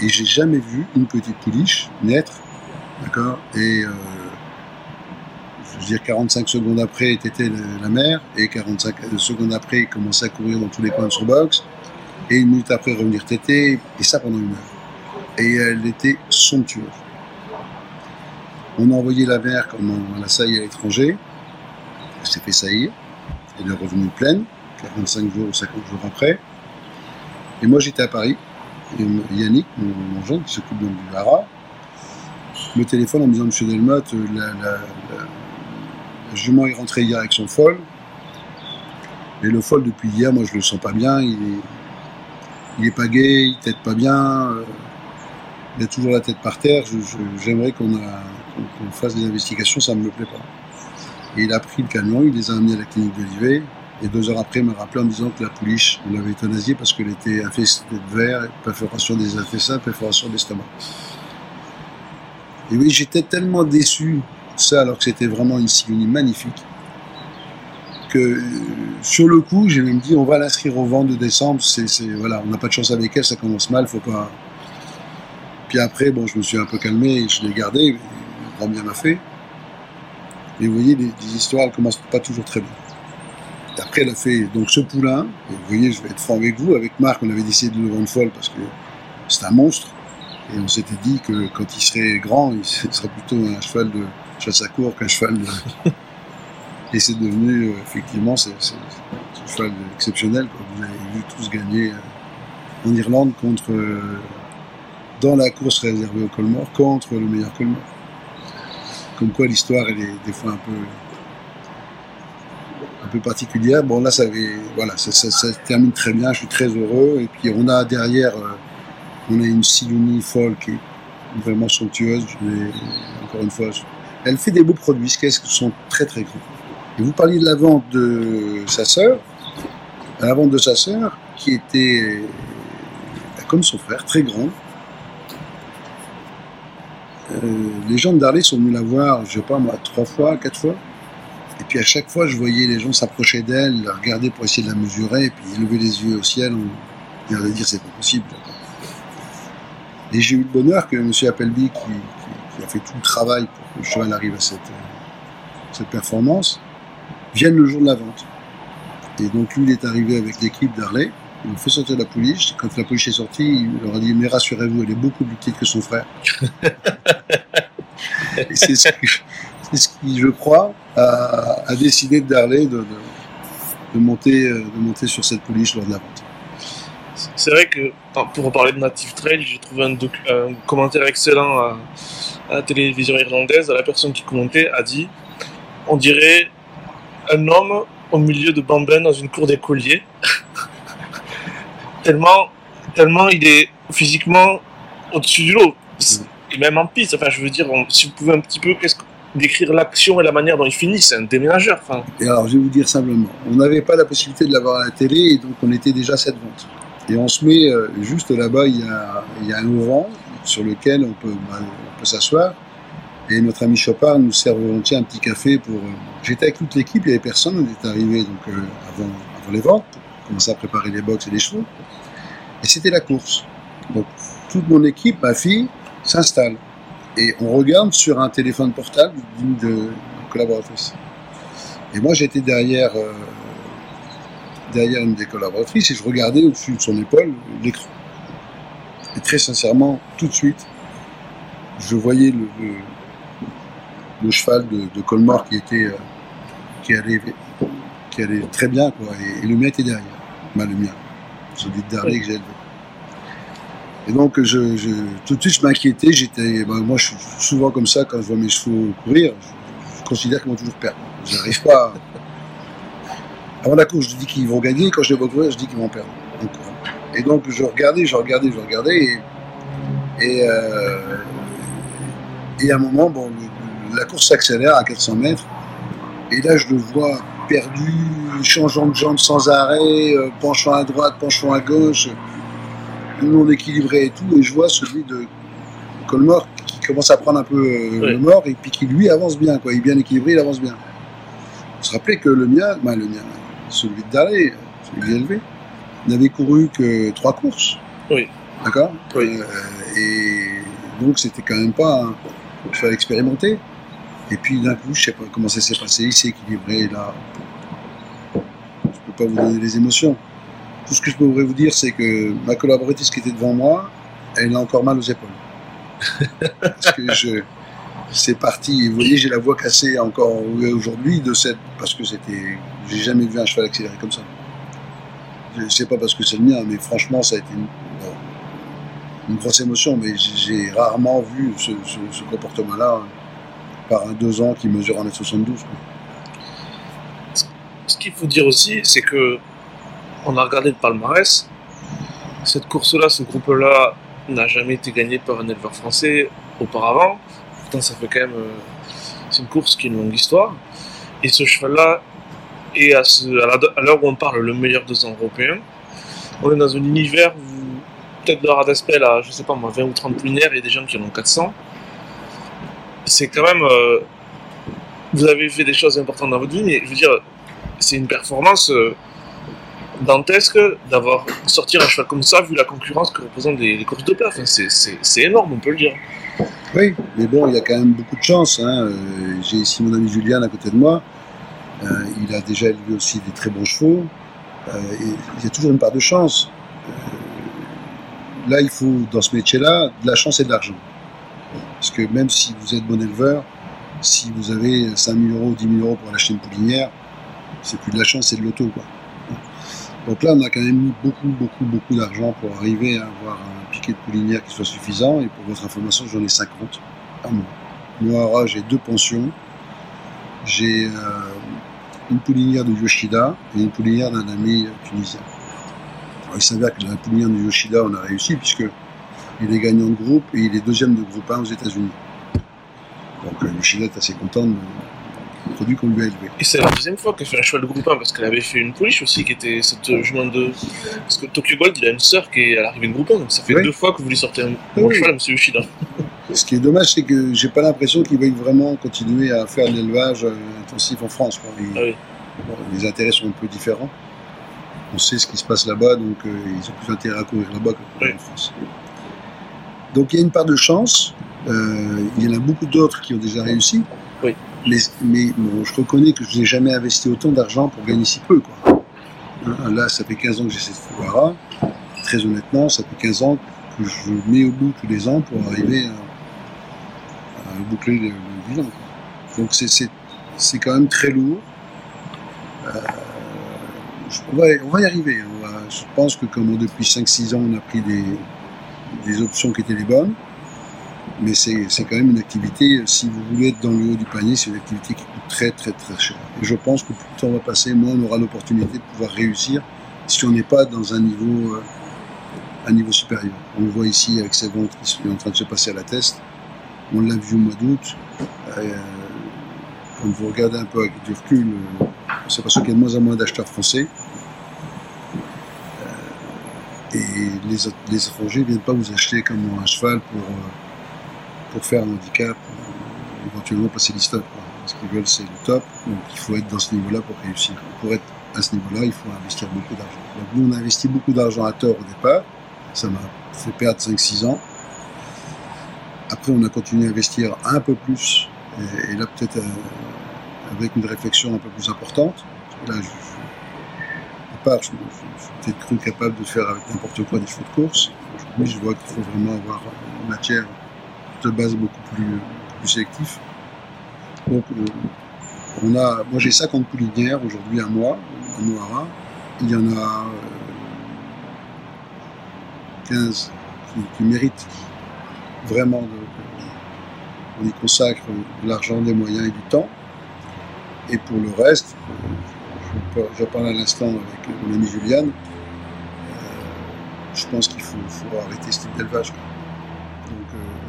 Et j'ai jamais vu une petite pouliche naître, d'accord? Et euh, je veux dire, 45 secondes après, était la, la mère, et 45 secondes après, il commençait à courir dans tous les coins de son box, et une minute après, revenir téter, et ça pendant une heure. Et elle était somptueuse. On a envoyé la mère comme on la saillie à l'étranger, elle s'est fait saillir, elle est revenue pleine, 45 jours ou 50 jours après, et moi j'étais à Paris, Yannick, mon, jeune, qui s'occupe du Hara, me téléphone en me disant Monsieur Delmotte, euh, la, jument est rentrée hier avec son foal. Et le foal, depuis hier, moi, je le sens pas bien. Il est, pas gai, il pas bien. euh, il a toujours la tête par terre. J'aimerais qu'on a- qu'on- fasse des investigations, ça ne me plaît pas. Et il a pris le camion, il les a amenés à la clinique d'Olivet. Et deux heures après, il m'a rappelé en me disant que la pouliche, on l'avait euthanasiée parce qu'elle était infestée de verre, perforation des intestins, perforation de l'estomac. Et oui, j'étais tellement déçu, ça, alors que c'était vraiment une Sigonie magnifique, que euh, sur le coup, j'ai même dit, on va l'inscrire au vent de décembre. C'est, voilà, on n'a pas de chance avec elle, ça commence mal, faut pas. Puis après, bon, je me suis un peu calmé, je l'ai gardé, grand bien m'a fait. Et vous voyez, les, les histoires, elles commencent pas toujours très bien. Après, elle a fait donc ce poulain. Et vous voyez, je vais être franc avec vous. Avec Marc, on avait décidé de le vendre folle parce que c'est un monstre. Et on s'était dit que quand il serait grand, il serait plutôt un cheval de chasse à court qu'un cheval de. Et c'est devenu, euh, effectivement, c'est un cheval exceptionnel. Quoi. Vous avez vu tous gagner euh, en Irlande contre. euh, dans la course réservée au Colmore, contre le meilleur Colmore. Comme quoi l'histoire, est des fois un peu, un peu particulière. Bon, là, ça, avait, voilà, ça, termine très bien, je suis très heureux. Et puis, on a derrière, euh, on a une Silouni folle qui est vraiment somptueuse. Mais, encore une fois, elle fait des beaux produits, ce qui sont très très grands. Et vous parliez de la vente de sa sœur, la vente de sa sœur, qui était comme son frère, très grande. Euh, les gens de Darley sont venus la voir, je sais pas moi, trois fois, quatre fois. Et puis à chaque fois, je voyais les gens s'approcher d'elle, la regarder pour essayer de la mesurer, et puis lever les yeux au ciel, on vient de dire c'est pas possible. Et j'ai eu le bonheur que M. Appleby, qui, a fait tout le travail pour que le cheval arrive à cette, cette performance, vienne le jour de la vente. Et donc lui, il est arrivé avec l'équipe d'Harley. Ont fait sortir la pouliche. Quand la pouliche est sortie, il leur a dit Mais rassurez-vous, elle est beaucoup plus petite que son frère. Et c'est ce, ce, qui, je crois, a, a décidé de Darley de, de, de, monter, de monter sur cette pouliche lors de la vente. C'est vrai que, pour parler de Native Trail, j'ai trouvé un, un, commentaire excellent à, à, la télévision irlandaise. La personne qui commentait a dit On dirait un homme au milieu de bambins dans une cour d'écoliers. tellement, tellement il est physiquement au-dessus du lot. Et même en piste, enfin, je veux dire, on, si vous pouvez un petit peu qu'est-ce que, décrire l'action et la manière dont il finit, c'est un déménageur. Enfin. Et alors, je vais vous dire simplement, on n'avait pas la possibilité de l'avoir à la télé, et donc on était déjà à cette vente. Et on se met euh, juste là-bas, il y a, il y a un auvent sur lequel on peut, bah, on peut s'asseoir. Et notre ami Chopard nous sert volontiers un petit café pour. Euh, J'étais avec toute l'équipe, il n'y avait personne, on était arrivé donc euh, avant, avant les ventes, pour commencer à préparer les box et les chevaux. Et c'était la course. Donc toute mon équipe, ma fille, s'installe. Et on regarde sur un téléphone portable d'une de. Et moi j'étais derrière, euh, derrière une des collaboratrices et je regardais au-dessus de son épaule l'écran. Et très sincèrement, tout de suite, je voyais le, cheval de, Colmar qui était euh, qui allait qui allait très bien quoi et, et le mien était derrière bah, le mien celui de Darley oui. que j'ai élevé. Et donc je, tout de suite je m'inquiétais. J'étais bah, moi je suis souvent comme ça quand je vois mes chevaux courir. Je, considère qu'ils vont toujours perdre. J'arrive pas. Avant la course je dis qu'ils vont gagner. Quand je les vois courir je dis qu'ils vont perdre. Donc, et donc je regardais je regardais je regardais. Et, euh, à un moment, bon, le, la course s'accélère à 400 mètres. Et là, je le vois perdu, changeant de jambe sans arrêt, euh, penchant à droite, penchant à gauche, non équilibré et tout. Et je vois celui de Colmore qui commence à prendre un peu euh, oui. le mort et puis qui lui avance bien. Quoi. Il est bien équilibré, il avance bien. On se rappelait que le mien, ben, le mien, celui de Darley, celui élevé, n'avait couru que trois courses. Oui. D'accord? Oui. Euh, Et donc, c'était quand même pas. Un il fallait expérimenter. Et puis d'un coup, je sais pas comment ça s'est passé, il s'est équilibré, là. Peux pas vous donner les émotions. Tout ce que je pourrais vous dire, c'est que ma collaboratrice qui était devant moi, elle a encore mal aux épaules. parce que je. C'est parti, vous voyez, j'ai la voix cassée encore aujourd'hui de cette. Parce que c'était. J'ai jamais vu un cheval accéléré comme ça. Je sais pas parce que c'est le mien, mais franchement, ça a été une, une grosse émotion, mais j'ai rarement vu ce, ce, ce comportement-là par un deux ans qui mesure 1m72. Ce qu'il faut dire aussi, c'est que on a regardé le palmarès. Cette course-là, ce groupe-là, n'a jamais été gagné par un éleveur français auparavant. Pourtant, ça fait quand même. Euh, c'est une course qui a une longue histoire. Et ce cheval-là est à, l'heure où on parle le meilleur deux ans européen. On est dans un univers où peut-être de Radaspel à, je sais pas moi, 20 ou 30 lunaires, il y a des gens qui en ont 400. C'est quand même. Euh, vous avez fait des choses importantes dans votre vie, mais je veux dire, c'est une performance euh, dantesque d'avoir sorti un cheval comme ça, vu la concurrence que représentent les, courses de plat. Enfin, c'est énorme, on peut le dire. Oui, mais bon, il y a quand même beaucoup de chance. Hein. Euh, J'ai ici mon ami Julien à côté de moi. Euh, il a déjà élevé aussi des très bons chevaux. Il y a toujours une part de chance là, il faut, dans ce métier-là, de la chance et de l'argent. Parce que même si vous êtes bon éleveur, si vous avez 5 000 euros ou 10 000 euros pour acheter une poulinière, c'est plus de la chance, c'est de l'auto. Quoi. Donc là, on a quand même mis beaucoup, beaucoup, beaucoup d'argent pour arriver à avoir un piquet de poulinière qui soit suffisant. Et pour votre information, j'en ai 50 à moi. Nohara, j'ai deux pensions. J'ai une poulinière de Yoshida et une poulinière d'un ami tunisien. il s'avère que la poulinière de Yoshida, on a réussi puisque il est gagnant de groupe et il est deuxième de groupe 1 aux États-Unis. Donc Yoshida est assez content de, produit qu'on lui a élevé. Et c'est la deuxième fois qu'elle fait un cheval de groupe 1 parce qu'elle avait fait une pouliche aussi qui était cette jument de. Parce que Tokyo Gold, il a une sœur qui est à l'arrivée de groupe 1, donc ça fait deux fois que vous lui sortez un bon cheval à M. Yoshida. Ce qui est dommage, c'est que j'ai pas l'impression qu'il veuille vraiment continuer à faire de l'élevage euh, intensif en France. Ah les intérêts sont un peu différents. On sait ce qui se passe là-bas, donc euh, ils ont plus intérêt à courir là-bas que en France. Donc il y a une part de chance. Euh, il y en a beaucoup d'autres qui ont déjà réussi. Oui. Mais, je reconnais que je n'ai jamais investi autant d'argent pour gagner si peu. Quoi. Hein, là, ça fait 15 ans que j'ai cette Fouara. Très honnêtement, ça fait 15 ans que je mets au bout tous les ans pour arriver à, boucler le, bilan. Donc c'est quand même très lourd. Euh, on, va, on, va, y arriver. je pense que comme depuis 5-6 ans, on a pris des, des options qui étaient les bonnes mais c'est quand même une activité, si vous voulez être dans le haut du panier, c'est une activité qui coûte très très très cher. Et je pense que plus le temps va passer, moins on aura l'opportunité de pouvoir réussir si on n'est pas dans un niveau, euh, un niveau supérieur. On le voit ici avec ces ventes qui sont en train de se passer à la test. On l'a vu au mois d'août. Euh, quand vous regardez un peu avec du recul, euh, on s'aperçoit qu'il y a de moins en moins d'acheteurs français. Euh, et les, les étrangers ne viennent pas vous acheter comme un cheval pour pour faire un handicap, euh, éventuellement passer les stops. Ce qu'ils veulent, c'est le top. Donc il faut être dans ce niveau-là pour réussir. Pour être à ce niveau-là, il faut investir beaucoup d'argent. Nous, on a investi beaucoup d'argent à tort au départ. Ça m'a fait perdre 5-6 ans. Après, on a continué à investir un peu plus. Et, là, peut-être euh, avec une réflexion un peu plus importante. Là, je, au départ, je, je, peut-être cru capable de faire avec n'importe quoi des chevaux de course. Aujourd'hui, je vois qu'il faut vraiment avoir une matière de base beaucoup plus, sélectif. Donc, euh, on a, moi j'ai 50 poulinières aujourd'hui à moi, à Noara. Il y en a 15 euh, qui, méritent vraiment de, on y consacre de l'argent, des moyens et du temps. Et pour le reste, j'en parle à l'instant avec mon ami Juliane, euh, je pense qu'il faut, faut, arrêter ce type d'élevage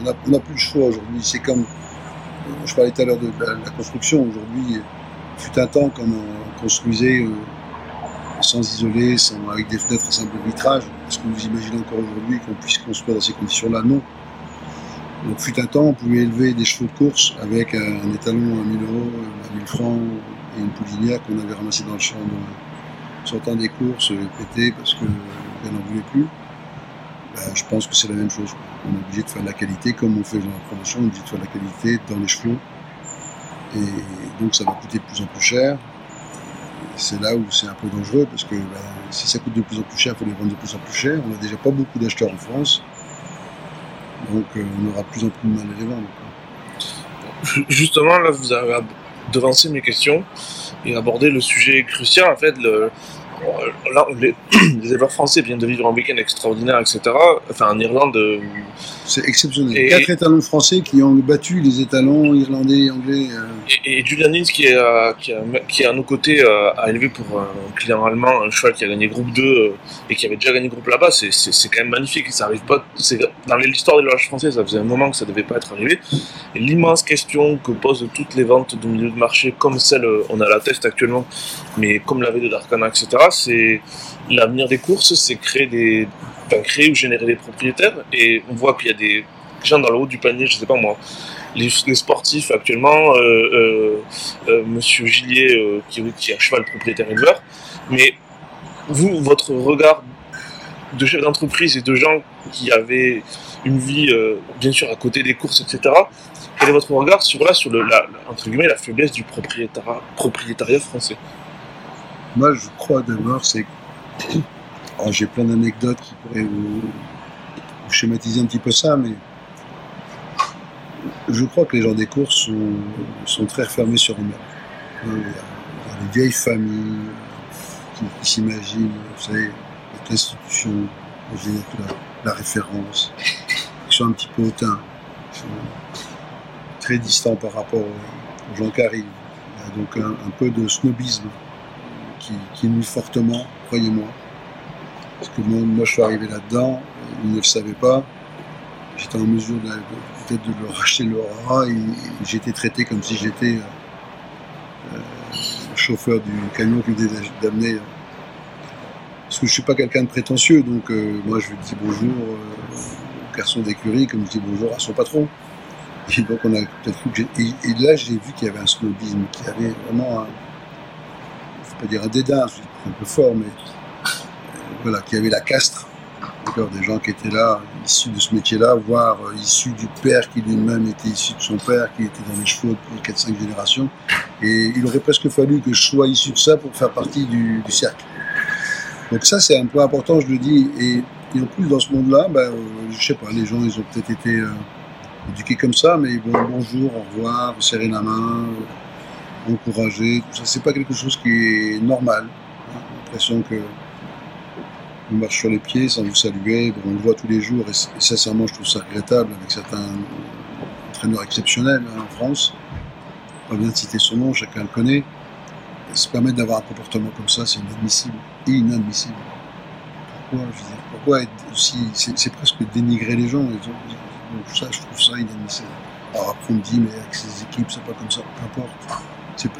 on n'a plus le choix aujourd'hui. C'est comme, je parlais tout à l'heure de la, construction, aujourd'hui, fut un temps quand on construisait euh, sans isoler, sans, avec des fenêtres à simple vitrage. Est-ce que vous imaginez encore aujourd'hui qu'on puisse construire dans ces conditions-là? Non. Donc fut un temps, on pouvait élever des chevaux de course avec un, étalon à 1000 euros, à 1000 francs et une poulinière qu'on avait ramassée dans le champ sortant des courses, pété parce qu'elle n'en voulait plus. Ben, je pense que c'est la même chose. On est obligé de faire de la qualité, comme on fait dans la promotion, on est obligé de faire de la qualité dans chevaux. Et donc ça va coûter de plus en plus cher. C'est là où c'est un peu dangereux, parce que ben, si ça coûte de plus en plus cher, il faut les vendre de plus en plus cher. On n'a déjà pas beaucoup d'acheteurs en France. Donc euh, on aura de plus en plus de mal à les vendre. Justement, là, vous avez devancé mes questions et abordé le sujet crucial, en fait, le, là, les, éleveurs français viennent de vivre un week-end extraordinaire, etc. Enfin, en Irlande. Euh, c'est exceptionnel. Quatre étalons français qui ont battu les étalons irlandais et anglais. Euh. Et, Julian Lins, qui est, euh, qui, qui est à nos côtés, a élevé pour un client allemand un cheval qui a gagné groupe 2 et qui avait déjà gagné groupe là-bas. C'est quand même magnifique. Ça arrive pas. Dans l'histoire de l'élevage français, ça faisait un moment que ça devait pas être arrivé. Et l'immense question que posent toutes les ventes de milieu de marché, comme celle, on a la test actuellement, mais comme l'avait de Darkana, etc c'est l'avenir des courses, c'est créer des, créer ou générer des propriétaires. Et on voit qu'il y a des gens dans le haut du panier, je sais pas moi, les, sportifs actuellement, euh, euh, euh, Monsieur Gillier qui, qui est un cheval propriétaire éleveur. Mais vous, votre regard de chef d'entreprise et de gens qui avaient une vie, bien sûr, à côté des courses, etc. Quel est votre regard sur là, sur le, la, entre guillemets, la faiblesse du propriétariat, propriétariat français? Moi, je crois d'abord, c'est oh, j'ai plein d'anecdotes qui pourraient vous, schématiser un petit peu ça, mais je crois que les gens des courses sont, très refermés sur eux-mêmes. Il y a des vieilles familles qui, s'imaginent, vous savez, l'institution, la, la référence, qui sont un petit peu hautains, très distant par rapport aux gens qui arrivent. Il y a donc un, peu de snobisme qui, qui nuit fortement, croyez-moi. Parce que moi, je suis arrivé là-dedans, ils ne le savaient pas. J'étais en mesure de, peut-être de leur acheter leur rat et, j'étais traité comme si j'étais euh, le chauffeur du camion qui venait d'amener. Euh, parce que je suis pas quelqu'un de prétentieux, donc euh, moi je dis bonjour au garçon d'écurie comme je dis bonjour à son patron. Et donc on a peut-être cru que et, là j'ai vu qu'il y avait un snobisme, qu'il y avait vraiment un, faut pas dire un dédain, un peu fort, mais voilà, qu'il y avait la castre des gens qui étaient là, issus de ce métier-là, voire euh, issus du père qui lui-même était issu de son père, qui était dans les chevaux depuis 4-5 générations. Et il aurait presque fallu que je sois issu de ça pour faire partie du, cercle. Donc ça, c'est un point important, je le dis. Et, en plus, dans ce monde-là, ben, euh, je sais pas, les gens, ils ont peut-être été euh, éduqués comme ça, mais bon, bonjour, au revoir, serrer la main, encourager, tout ça, c'est pas quelque chose qui est normal. J'ai l'impression que on marche sur les pieds sans vous saluer. on le voit tous les jours et, sincèrement, je trouve ça regrettable avec certains entraîneurs exceptionnels hein, en France. Pas bien de citer son nom, chacun le connaît. se permettre d'avoir un comportement comme ça, c'est inadmissible. Inadmissible. Pourquoi je veux dire, Pourquoi être aussi. C'est presque dénigrer les gens. Ça, je trouve ça inadmissible. Alors après, on me dit, mais avec ces équipes, c'est pas comme ça, peu importe.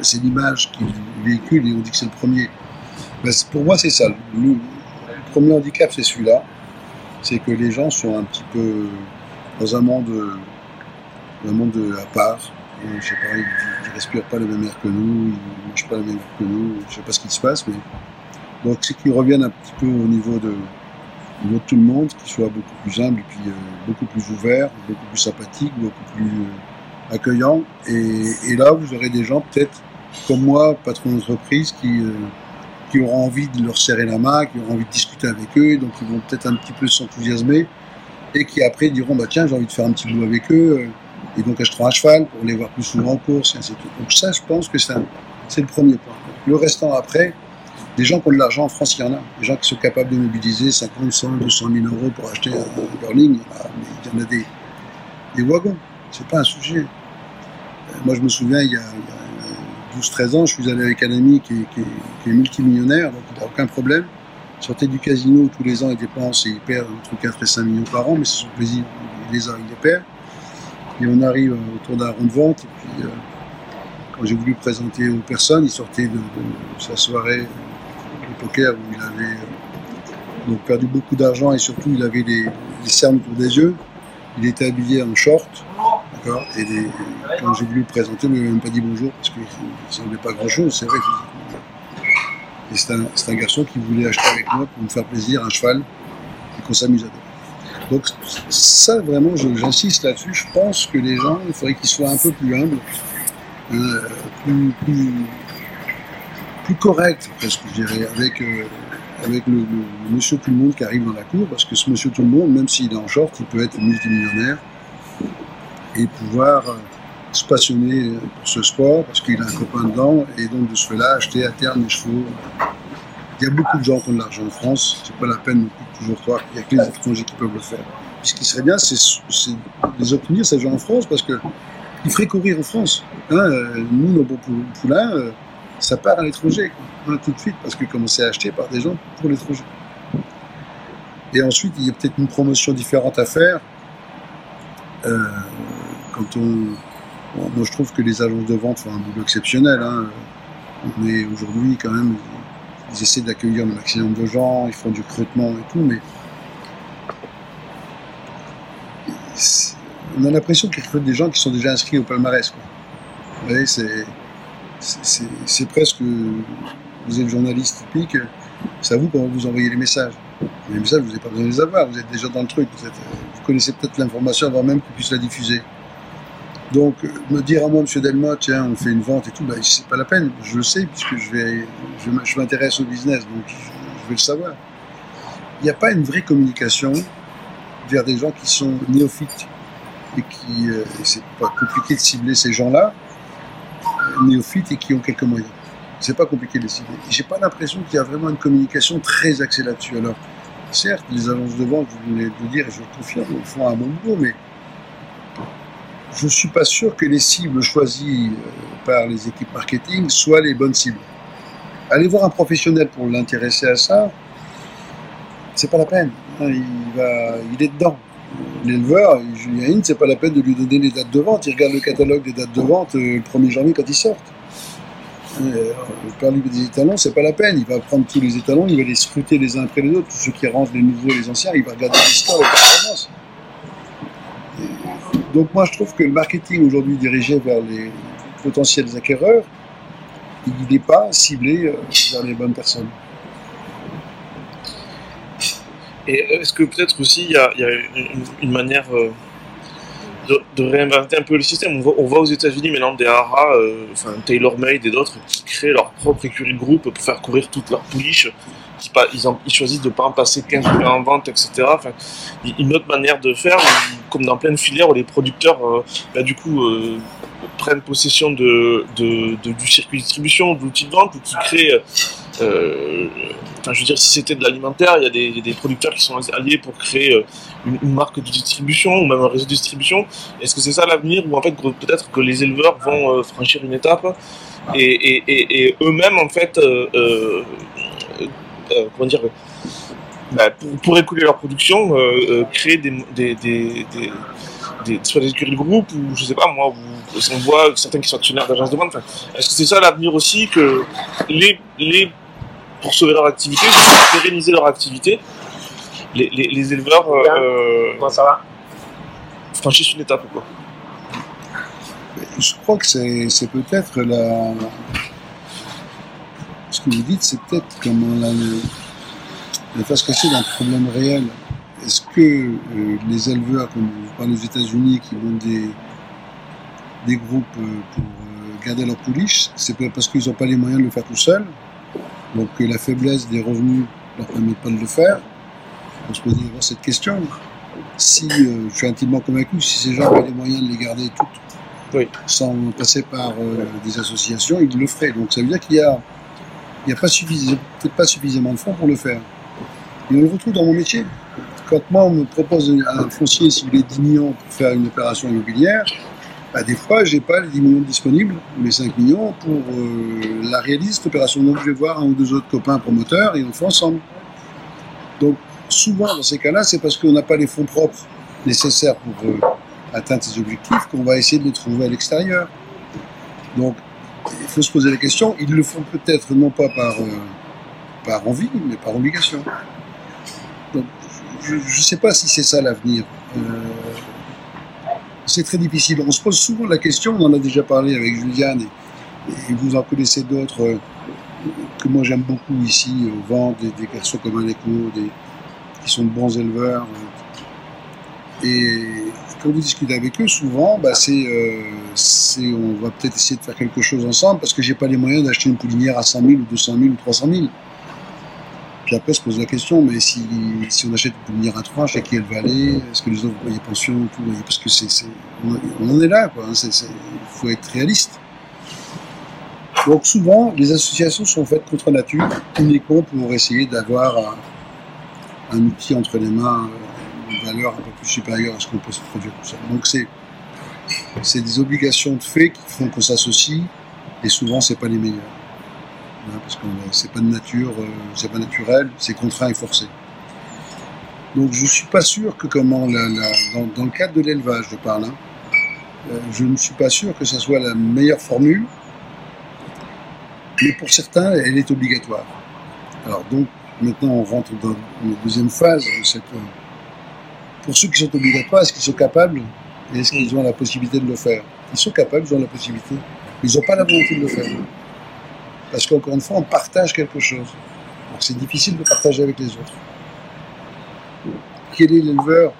C'est l'image qui véhicule et on dit que c'est le premier. Ben, pour moi, c'est ça premier handicap, c'est celui-là. C'est que les gens sont un petit peu dans un monde, un monde à part. Ils, ne respirent pas le même air que nous, ils ne mangent pas le même air que nous. Je sais pas ce qui se passe, mais donc c'est qu'ils reviennent un petit peu au niveau de, tout le monde, qu'ils soient beaucoup plus humbles euh, beaucoup plus ouverts, beaucoup plus sympathiques, beaucoup plus euh, accueillants. Et, là, vous aurez des gens peut-être comme moi, patron d'entreprise, qui euh, qui auront envie de leur serrer la main, qui auront envie de discuter avec eux, donc ils vont peut-être un petit peu s'enthousiasmer, et qui après diront bah tiens j'ai envie de faire un petit bout avec eux, et donc acheteront un cheval pour les voir plus souvent en course, et ainsi de suite. Donc ça je pense que c'est le premier point. Le restant après, des gens qui ont de l'argent en France, il y en a. Des gens qui sont capables de mobiliser 50, 100, 200 000 euros pour acheter un Burling, il y en a des, des wagons. C'est pas un sujet. Euh, moi, je me souviens, il y a 12-13 ans, je suis allé avec un ami qui est, multimillionnaire, donc il n'a aucun problème. Il sortait du casino tous les ans, il dépense et il perd entre 4 et 5 millions par an, mais c'est son plaisir, il les a, il les perd. Et on arrive autour d'un rond de vente, et puis euh, quand j'ai voulu présenter aux personnes, il sortait de, sa soirée de poker où il avait euh, donc perdu beaucoup d'argent et surtout il avait des, des cernes autour des yeux. Il était habillé en short, et quand j'ai voulu le présenter, il ne m'a même pas dit bonjour parce qu'il ne semblait pas grand-chose, c'est vrai. Et c'est un, garçon qui voulait acheter avec moi pour me faire plaisir un cheval et qu'on s'amuse à deux. Donc ça, vraiment, j'insiste là-dessus. Je pense que les gens, il faudrait qu'ils soient un peu plus humbles, euh, plus, plus, corrects, presque, je dirais, avec, euh, avec le, monsieur tout le monde qui arrive dans la cour, parce que ce monsieur tout le monde, même s'il est en short, il peut être multimillionnaire et pouvoir euh, se passionner pour ce sport parce qu'il a un copain dedans et donc de ce fait-là acheter à terme des chevaux. Il y a beaucoup de gens qui ont de l'argent en France, c'est pas la peine de toujours croire qu'il n'y a que les étrangers qui peuvent le faire. ce qui serait bien, c'est les obtenir ces gens en France parce que ils feraient courir en France. Hein, euh, nous, nos beaux poulains, euh, ça part à l'étranger hein, tout de suite parce que commencer à acheter par des gens pour l'étranger. Et ensuite, il y a peut-être une promotion différente à faire. Euh, quand on, moi, je trouve que les agences de vente font un boulot exceptionnel. Hein. On est aujourd'hui quand même, ils essaient d'accueillir le maximum de gens, ils font du recrutement et tout, mais on a l'impression qu'ils recrutent des gens qui sont déjà inscrits au palmarès. Vous voyez, c'est presque. Vous êtes journaliste typique, c'est à vous qu'on va vous envoyer les messages. Les messages, vous n'avez pas besoin de les avoir, vous êtes déjà dans le truc, vous, vous connaissez peut-être l'information avant même qu'on puisse la diffuser. Donc, euh, me dire à moi, monsieur Delmotte, tiens, on fait une vente et tout, ben, c'est pas la peine. Je le sais, puisque je, vais, je, m'intéresse au business, donc je, vais le savoir. Il n'y a pas une vraie communication vers des gens qui sont néophytes et qui, euh, c'est pas compliqué de cibler ces gens-là, néophytes et qui ont quelques moyens. C'est pas compliqué de les cibler. J'ai pas l'impression qu'il y a vraiment une communication très axée là-dessus. Alors, certes, les agences de vente, vous venez de le dire, je le confirme, font un bon boulot, mais je ne suis pas sûr que les cibles choisies par les équipes marketing soient les bonnes cibles. Aller voir un professionnel pour l'intéresser à ça, c'est pas la peine. Hein, il, est dedans. L'éleveur, Julien Hine, c'est pas la peine de lui donner les dates de vente. Il regarde le catalogue des dates de vente le 1er janvier quand ils sortent. Euh, parler des étalons, c'est pas la peine. Il va prendre tous les étalons, il va les scruter les uns après les autres, tous ceux qui rangent les nouveaux et les anciens, il va regarder l'histoire, les performances. Donc moi, je trouve que le marketing aujourd'hui dirigé vers les potentiels acquéreurs, il n'est pas ciblé euh, vers les bonnes personnes. Et est-ce que peut-être aussi il y a, une, manière euh, de, réinventer un peu le système on voit, aux États-Unis maintenant des haras, euh, enfin TaylorMade et d'autres qui créent leur propre écurie de groupe pour faire courir toutes leurs pouliches. ils, choisissent de ne pas en passer 15 jours en vente, etc. Une autre manière de faire, comme dans plein de filières où les producteurs, euh, bah, du coup, prennent possession de, du circuit de distribution, de l'outil de vente, ou qui créent je veux dire, si c'était de l'alimentaire, il y, a des producteurs qui sont alliés pour créer euh, une, marque de distribution ou même un réseau de distribution. Est-ce que c'est ça l'avenir ou en fait peut-être que les éleveurs vont euh, franchir une étape et, eux-mêmes en fait, euh, comment dire, bah, pour, écouler leur production, créer des, soit des écuries de groupe ou je sais pas moi, on voit certains qui sont actionnaires d'agences de vente. Est-ce que c'est ça l'avenir aussi que les, les pour sauver leur activité, pour pérenniser leur activité, les, éleveurs euh, ça va franchissent une étape. Quoi. Je crois que c'est peut-être la. Ce que vous dites, c'est peut-être comment la, la face cachée d'un problème réel. Est-ce que euh, les éleveurs, comme vous parlez aux États-Unis, qui ont des, des groupes euh, pour garder leur pouliche, c'est parce qu'ils n'ont pas les moyens de le faire tout seuls? Donc la faiblesse des revenus ne leur permet pas de le faire. On se pose cette question. Si euh, je suis intimement convaincu, si ces gens avaient les moyens de les garder toutes, sans passer par euh, des associations, ils le feraient. Donc ça veut dire qu'il n'y a, il a pas peut-être pas suffisamment de fonds pour le faire. Et on le retrouve dans mon métier. Quand moi on me propose un foncier ciblé 10 millions pour faire une opération immobilière, bah, des fois, j'ai pas les 10 millions disponibles, ou les 5 millions, pour euh, la réaliser, cette opération. Donc, je vais voir un ou deux autres copains promoteurs et on fait ensemble. Donc, souvent, dans ces cas-là, c'est parce qu'on n'a pas les fonds propres nécessaires pour euh, atteindre ces objectifs qu'on va essayer de les trouver à l'extérieur. Donc, il faut se poser la question. Ils le font peut-être non pas par, euh, par envie, mais par obligation. Donc, je ne sais pas si c'est ça l'avenir c'est très difficile. On se pose souvent la question, on en a déjà parlé avec Juliane, et, vous en connaissez d'autres euh, que moi j'aime beaucoup ici, au vent, des, garçons comme Aleco, des, qui sont de bons éleveurs. Et quand vous discutez avec eux, souvent, bah, euh, c'est, on va peut-être essayer de faire quelque chose ensemble parce que j'ai pas les moyens d'acheter une poulinière à 100 000 ou 200 000 ou 300 000. Puis après, se pose la question, mais si, on achète une poulinière à tranche, à qui elle va aller? Est-ce que les autres vont payer pension Parce que c'est, on, en est là, quoi. Il hein, faut être réaliste. Donc souvent, les associations sont faites contre nature, uniquement pour essayer d'avoir un, outil entre les mains, une valeur un peu plus supérieure à ce qu'on peut se produire tout ça. Donc c'est, c'est des obligations de fait qui font qu'on s'associe, et souvent, c'est pas les meilleurs. Hein, parce que c'est pas de nature, euh, c'est pas naturel, c'est contraint et forcé. Donc je suis pas sûr que comment dans, le cadre de l'élevage, je parle, hein, euh, je ne suis pas sûr que ce soit la meilleure formule, mais pour certains, elle est obligatoire. Alors donc maintenant on rentre dans une deuxième phase. Euh, pour ceux qui sont obligatoires, est-ce qu'ils sont capables et est-ce qu'ils ont la possibilité de le faire? Ils sont capables, ils ont la possibilité, mais ils n'ont pas la volonté de le faire. Parce qu'encore une fois, on partage quelque chose. Donc c'est difficile de partager avec les autres. Quel est l'éleveur?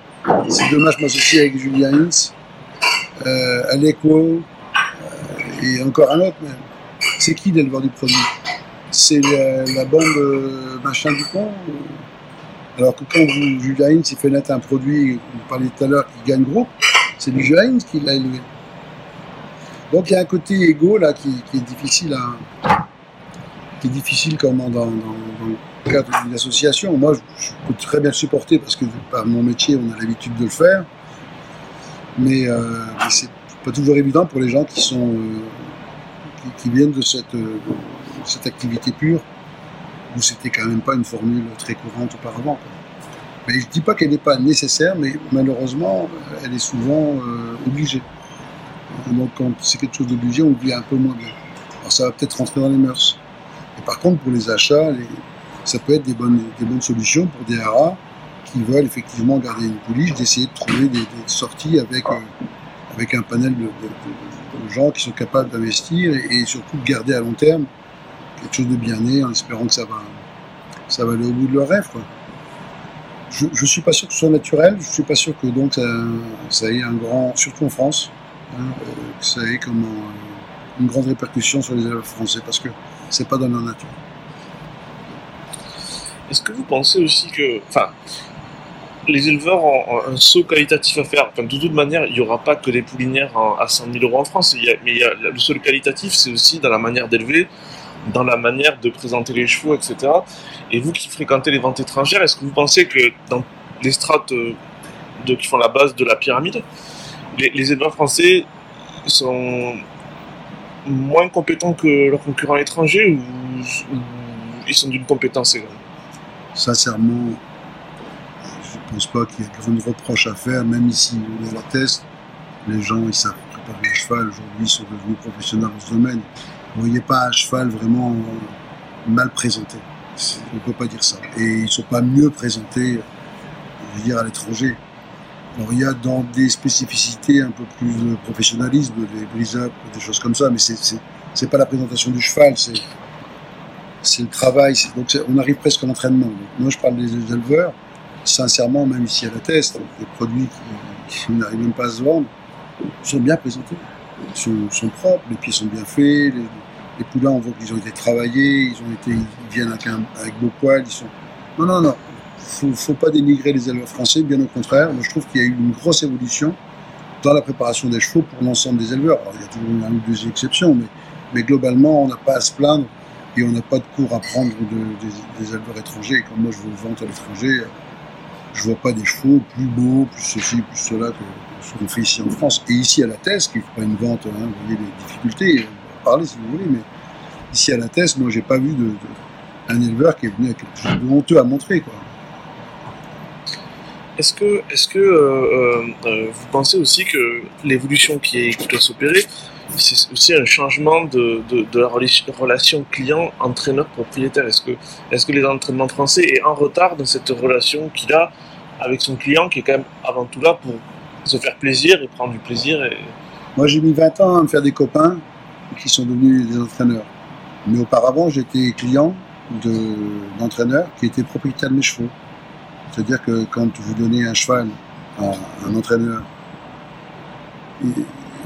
C'est dommage, je m'associe avec Julien Hintz, euh, Aleco, euh, et encore un autre même. C'est qui l'éleveur du produit? C'est la, bande euh, machin du pont Alors que quand vous, Julien Hintz il fait naître un produit, vous parliez tout à l'heure, qui gagne gros, c'est du Hintz qui l'a élevé. Donc il y a un côté égo là qui est difficile à, qui est difficile comme dans, dans, le cadre d'une association. Moi, je, peux très bien le supporter parce que par mon métier, on a l'habitude de le faire. Mais, euh, pas toujours évident pour les gens qui sont qui, viennent de cette, cette activité pure où c'était quand même pas une formule très courante auparavant. Mais je dis pas qu'elle n'est pas nécessaire, mais malheureusement, elle est souvent obligée. Donc quand c'est quelque chose d'obligé, on le vit un peu moins bien. Alors ça va peut-être rentrer dans les mœurs. Par contre, pour les achats, ça peut être des bonnes, solutions pour des haras qui veulent effectivement garder une pouliche, d'essayer de trouver des, sorties avec, euh, avec un panel de, gens qui sont capables d'investir et, surtout de garder à long terme quelque chose de bien né en espérant que ça va, ça va aller au bout de leur rêve. Je ne suis pas sûr que ce soit naturel, je ne suis pas sûr que donc ça, ait un grand, surtout en France, hein, euh, que ça ait comme une grande répercussion sur les élèves français parce que c'est pas dans leur nature. Est-ce que vous pensez aussi que, enfin, les éleveurs ont un saut qualitatif à faire? Enfin, de toute manière, il n'y aura pas que des poulinières à 100 000 euros en France. mais le saut qualitatif, c'est aussi dans la manière d'élever, dans la manière de présenter les chevaux, etc. Et vous qui fréquentez les ventes étrangères, est-ce que vous pensez que dans les strates euh, qui font la base de la pyramide, les, éleveurs français sont moins compétents que leurs concurrents étrangers ou, ils sont d'une compétence égale? Sincèrement, je pense pas qu'il y ait grand reproche à faire, même ici on à la test. Les gens, ils savent préparer un cheval. Aujourd'hui, ils sont devenus professionnels dans ce domaine. Vous voyez pas un cheval vraiment mal présenté. On ne peut pas dire ça. Et ils ne sont pas mieux présentés, je veux dire, à l'étranger. Alors, il y a dans des spécificités un peu plus de professionnalisme, des brise-up, des choses comme ça, mais c'est n'est pas la présentation du cheval, c'est le travail. Donc, on arrive presque à l'entraînement. Moi, je parle des éleveurs sincèrement, même ici à la test, les produits qui, n'arrivent même pas à se vendre sont bien présentés, sont, propres, les pieds sont bien faits, les, poulains, on voit qu'ils ont été travaillés, ils, ont été, ils viennent avec, un, avec ils sont... Non, non, non, faut, faut pas dénigrer les éleveurs français, bien au contraire. Moi, je trouve qu'il y a eu une grosse évolution dans la préparation des chevaux pour l'ensemble des éleveurs. il y a toujours une ou deux exceptions, mais, mais globalement, on n'a pas à se plaindre et on n'a pas de cours à prendre des, des, éleveurs étrangers. Comme moi, je veux vendre à l'étranger, je vois pas des chevaux plus beaux, plus ceci, plus cela que ce qu'on fait ici en France. Et ici à la thèse, qui ne pas une vente, hein, vous voyez les difficultés, on va parler si vous voulez, mais ici à la thèse, moi j'ai pas vu de, un éleveur qui est venu avec quelque chose de honteux à montrer. Quoi. Est-ce que, que euh, euh, vous pensez aussi que l'évolution qui, doit s'opérer, c'est aussi un changement de, la relation client, entraîneur, propriétaire? Est-ce que, les entraînements français est en retard dans cette relation qu'il a avec son client, qui est quand même avant tout là pour se faire plaisir et prendre du plaisir. Moi, j'ai mis 20 ans à me faire des copains qui sont devenus des entraîneurs. Mais auparavant, j'étais client d'entraîneurs qui étaient propriétaires de mes chevaux. C'est-à-dire que quand vous donnez un cheval à un entraîneur,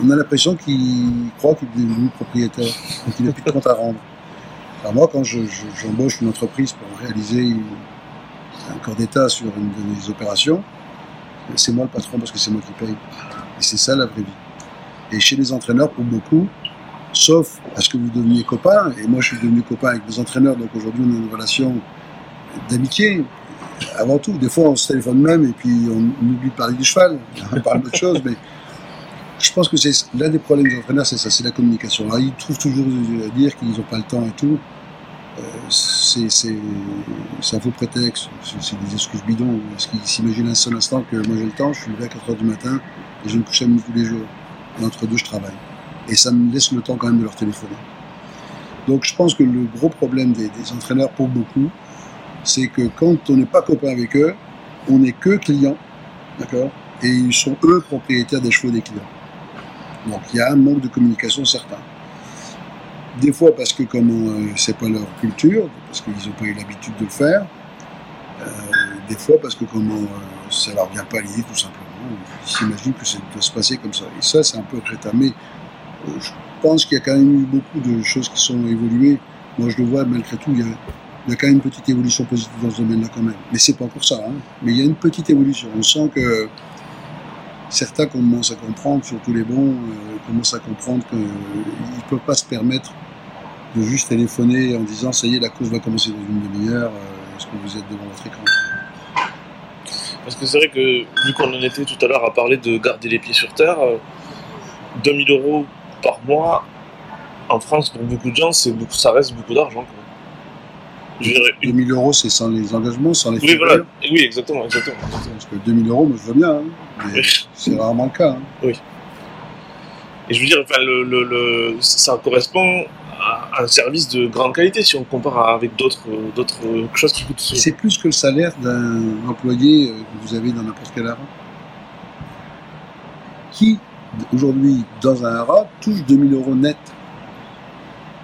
on a l'impression qu'il croit qu'il est devenu propriétaire, qu'il n'a plus de compte à rendre. Alors moi, quand j'embauche une entreprise pour réaliser un corps d'état sur une de mes opérations, c'est moi le patron parce que c'est moi qui paye. Et c'est ça la vraie vie. Et chez les entraîneurs, pour beaucoup, sauf à ce que vous deveniez copain, et moi je suis devenu copain avec des entraîneurs, donc aujourd'hui on a une relation d'amitié, avant tout. Des fois on se téléphone même et puis on, oublie de parler du cheval, on parle d'autre chose, mais je pense que c'est l'un des problèmes des entraîneurs, c'est ça, c'est la communication. Alors, ils trouvent toujours à dire qu'ils n'ont pas le temps et tout. Euh, c'est un faux prétexte, c'est des excuses bidons. Parce qu'ils s'imaginent un seul instant que moi j'ai le temps, je suis levé à 4 h du matin et je me couche à minuit tous les jours. Et entre deux, je travaille. Et ça me laisse le temps quand même de leur téléphoner. Donc je pense que le gros problème des entraîneurs pour beaucoup, c'est que quand on n'est pas copain avec eux, on n'est que client, d'accord? Et ils sont eux propriétaires des chevaux des clients. Donc il y a un manque de communication certain. Des fois parce que comme euh, c'est pas leur culture, parce qu'ils n'ont pas eu l'habitude de le faire. Euh, des fois parce que comment euh, ça leur vient pas l'idée tout simplement. Ils s'imaginent que ça doit se passer comme ça. Et ça c'est un peu regrettable. Mais je pense qu'il y a quand même eu beaucoup de choses qui sont évoluées. Moi je le vois malgré tout, il y a, il y a quand même une petite évolution positive dans ce domaine-là quand même. Mais c'est pas encore ça. Hein. Mais il y a une petite évolution. On sent que certains commencent à comprendre, surtout les bons, euh, commencent à comprendre qu'ils ne peuvent pas se permettre de juste téléphoner en disant ça y est, la course va commencer dans une demi-heure, euh, est-ce que vous êtes devant votre écran Parce que c'est vrai que, vu qu'on en était tout à l'heure à parler de garder les pieds sur terre, euh, 2000 euros par mois, en France, pour beaucoup de gens, c'est beaucoup, ça reste beaucoup d'argent. Une- 2000 euros, c'est sans les engagements, sans les Oui, frais. voilà. Oui, exactement, exactement. Parce que 2000 euros, moi, je veux bien, hein, mais Oui. c'est rarement le cas. hein. Et je veux dire, enfin, le, le, le- ça correspond à un service de grande qualité si on compare avec d'autres d'autres choses qui coûtent. C'est plus que le salaire d'un employé euh, que vous avez dans n'importe quel haras. Qui, aujourd'hui, dans un haras, touche 2000 euros net.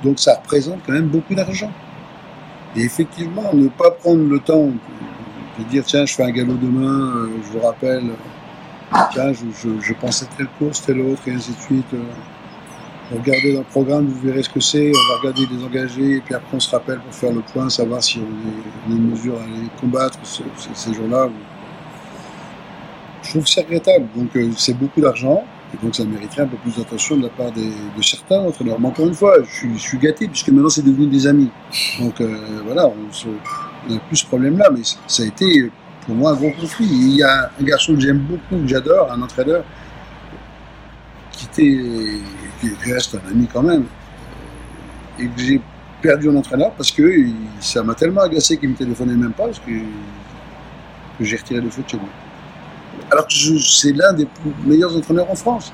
Donc ça représente quand même beaucoup d'argent. Et effectivement, ne pas prendre le temps de, dire tiens, je fais un galop demain, euh, je vous rappelle, euh, tiens, je, je, pense à telle course, telle autre, et ainsi de suite. euh. Regardez dans le programme, vous verrez ce que c'est, on va regarder les engagés, et puis après on se rappelle pour faire le point, savoir si on est, en mesure à les combattre ce- ce- ces jours-là. Je trouve que c'est regrettable. Donc c'est beaucoup d'argent, et donc ça mériterait un peu plus d'attention de la part de certains entraîneurs. Mais encore une fois, je suis, gâté, puisque maintenant c'est devenu des amis. Donc euh, voilà, on, se- a plus ce problème-là, mais ça a été pour moi un gros conflit. Il y a un garçon que j'aime beaucoup, que j'adore, un entraîneur, qui reste un ami quand même, et que j'ai perdu en entraîneur parce que ça m'a tellement agacé qu'il me téléphonait même pas parce que, que j'ai retiré le foot chez lui. Alors que c'est l'un des plus meilleurs entraîneurs en France.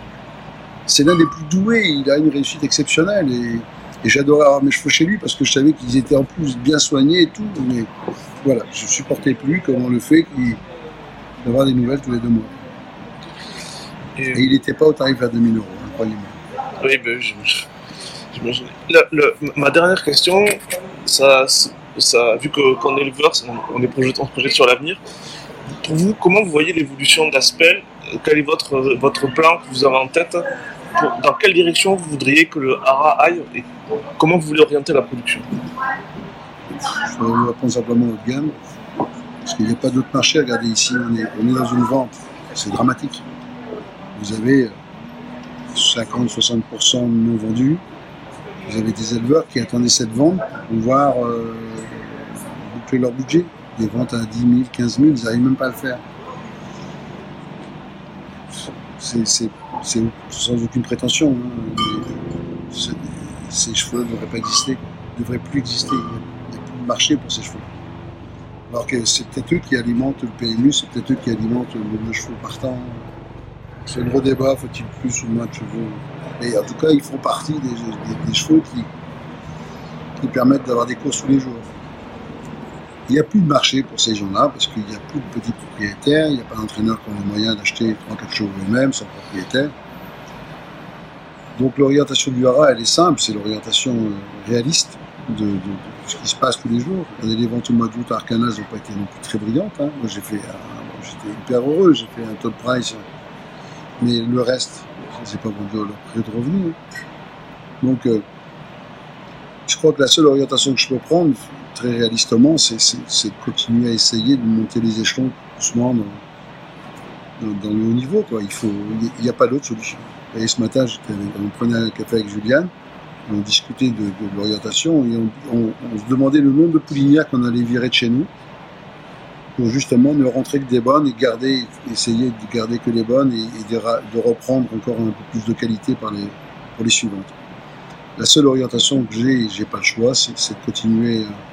C'est l'un des plus doués, il a une réussite exceptionnelle et, et j'adorais avoir mes cheveux chez lui parce que je savais qu'ils étaient en plus bien soignés et tout. Mais voilà, je supportais plus comment le fait d'avoir des nouvelles tous les deux mois. Et- Et il n'était pas au tarif à 2000 euros, hein, croyez-moi. Oui, ben, je- je- j'imagine. Le- le- ma dernière question, ça, ça, vu qu'on est éleveur, on, on est projeté, on se projette sur l'avenir. Pour vous, comment vous voyez l'évolution d'Aspel Quel est votre, votre plan que vous avez en tête? Dans quelle direction vous voudriez que le hara aille et comment vous voulez orienter la production? Je répondre simplement de gamme. Parce qu'il n'y a pas d'autre marché. Regardez ici, on est, dans une vente. C'est dramatique. Vous avez 50-60% non vendus. Vous avez des éleveurs qui attendaient cette vente pour pouvoir euh, boucler leur budget. Des ventes à 10 000, 15 000, ils n'arrivent même pas à le faire. C'est sans aucune prétention. hein, ces cheveux ne devraient pas exister, ne devraient plus exister. Il n'y a plus de marché pour ces cheveux. Alors que c'est peut-être eux qui alimentent le PMU, c'est peut-être eux qui alimentent le, le cheveu partant. C'est le gros débat, faut-il plus ou moins de cheveux? Mais en tout cas, ils font partie des, qui, qui permettent d'avoir des courses tous les jours. Il n'y a plus de marché pour ces gens-là parce qu'il n'y a plus de petits propriétaires, il n'y a pas d'entraîneurs qui ont les moyens d'acheter 3-4 chevaux eux-mêmes sans propriétaire. Donc l'orientation du hara, elle est simple, c'est l'orientation euh, réaliste de, ce qui se passe tous les jours. Les ventes au mois d'août à Arcanas n'ont pas été non plus très brillantes. hein. Moi j'ai fait, j'étais hyper heureux, j'ai fait un top price, mais le reste, c'est pas vendu à leur prix de revenu. hein. Donc euh, je crois que la seule orientation que je peux prendre, très réalistement, c'est de continuer à essayer de monter les échelons doucement dans, dans- le haut niveau. Il n'y a pas d'autre solution. Et ce matin, on prenait un café avec Juliane, on discutait de, l'orientation et on, se demandait le nombre de poulinières qu'on allait virer de chez nous pour justement ne rentrer que des bonnes et garder, essayer de garder que les bonnes et, de, reprendre encore un peu plus de qualité pour les suivantes. La seule orientation que j'ai, j'ai pas le choix, c'est de continuer à,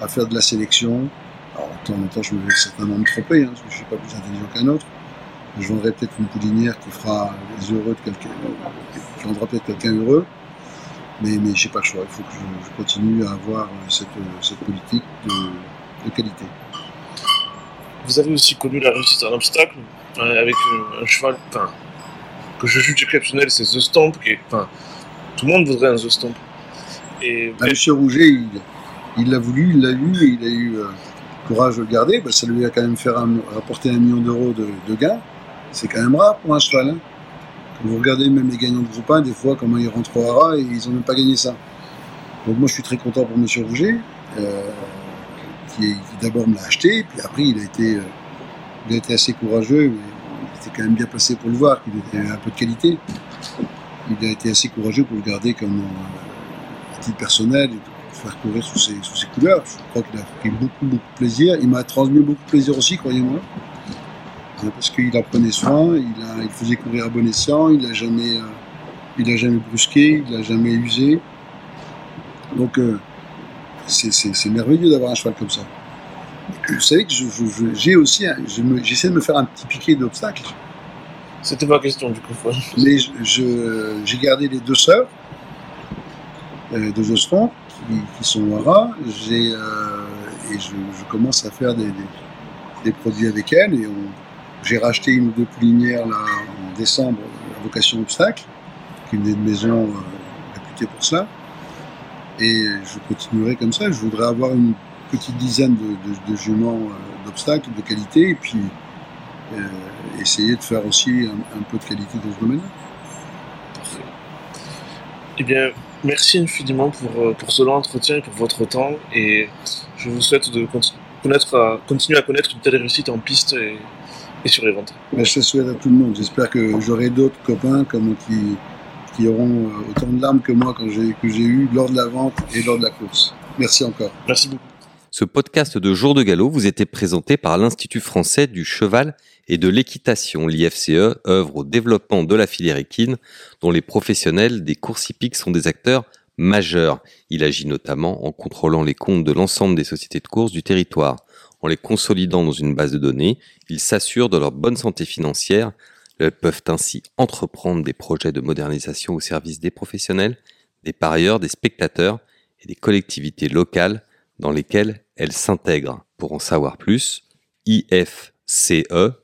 à faire de la sélection. Alors, de temps en temps, je me vais certainement me tromper, hein, parce que je suis pas plus intelligent qu'un autre. Je vendrai peut-être une poulinière qui fera les heureux de quelqu'un, qui rendra peut-être quelqu'un heureux. Mais, mais j'ai pas le choix. Il faut que je, je continue à avoir euh, cette, euh, cette politique de, de qualité. Vous avez aussi connu la réussite en obstacle euh, avec un cheval enfin, que je juge exceptionnel, c'est The Stomp. Qui est, enfin, tout le monde voudrait un The Stomp. Et Bah, Monsieur Rouget, il il l'a voulu, il l'a eu, et il a eu euh, courage de le garder. Bah, ça lui a quand même fait rapporter un million d'euros de, gains. C'est quand même rare pour un cheval. hein. Quand vous regardez même les gagnants de groupe 1, des fois, comment ils rentrent au hara et ils n'ont même pas gagné ça. Donc moi, je suis très content pour Monsieur Rouget, euh, qui, d'abord me l'a acheté, puis après, il a été, euh, assez courageux. il était quand même bien placé pour le voir, qu'il avait un peu de qualité. Il a été assez courageux pour le garder comme euh, titre personnel faire courir sous ses, sous ses couleurs. Je crois qu'il a pris beaucoup, beaucoup de plaisir. Il m'a transmis beaucoup de plaisir aussi, croyez-moi. Euh, Parce qu'il en prenait soin, il, a, il faisait courir à bon escient, il n'a jamais, euh, il n'a jamais brusqué, il n'a jamais usé. Donc, euh, c'est merveilleux d'avoir un cheval comme ça. Vous savez que j'ai aussi, j'essaie de me faire un petit piqué d'obstacles. C'était ma question du coup. Mais j'ai gardé les deux sœurs, euh, deux ostrons, qui, sont rats. J'ai euh, et je, commence à faire des, des, produits avec elles. Et j'ai racheté une ou deux poulinières là en décembre à vocation obstacle, qui est une maison euh, réputée pour ça. Et je continuerai comme ça. Je voudrais avoir une petite dizaine de, de, juments d'obstacles de qualité et puis essayer de faire aussi un, peu de qualité dans ce. Parfait. Eh bien, merci infiniment pour, euh, pour ce long entretien et pour votre temps. Et je vous souhaite de connaître, continuer à connaître une telle réussite en piste et, et sur les ventes. Ben, je souhaite à tout le monde. J'espère que j'aurai d'autres copains comme qui, qui auront autant de larmes que moi quand que j'ai eu lors de la vente et lors de la course. Merci encore. Merci beaucoup. Ce podcast de Jour de Galop vous était présenté par l'Institut français du cheval et de l'équitation. L'IFCE œuvre au développement de la filière équine, dont les professionnels des courses hippiques sont des acteurs majeurs. Il agit notamment en contrôlant les comptes de l'ensemble des sociétés de course du territoire. En les consolidant dans une base de données, il s'assure de leur bonne santé financière. Elles peuvent ainsi entreprendre des projets de modernisation au service des professionnels, des parieurs, des spectateurs et des collectivités locales dans lesquelles elle s'intègre. Pour en savoir plus, ifce.fr.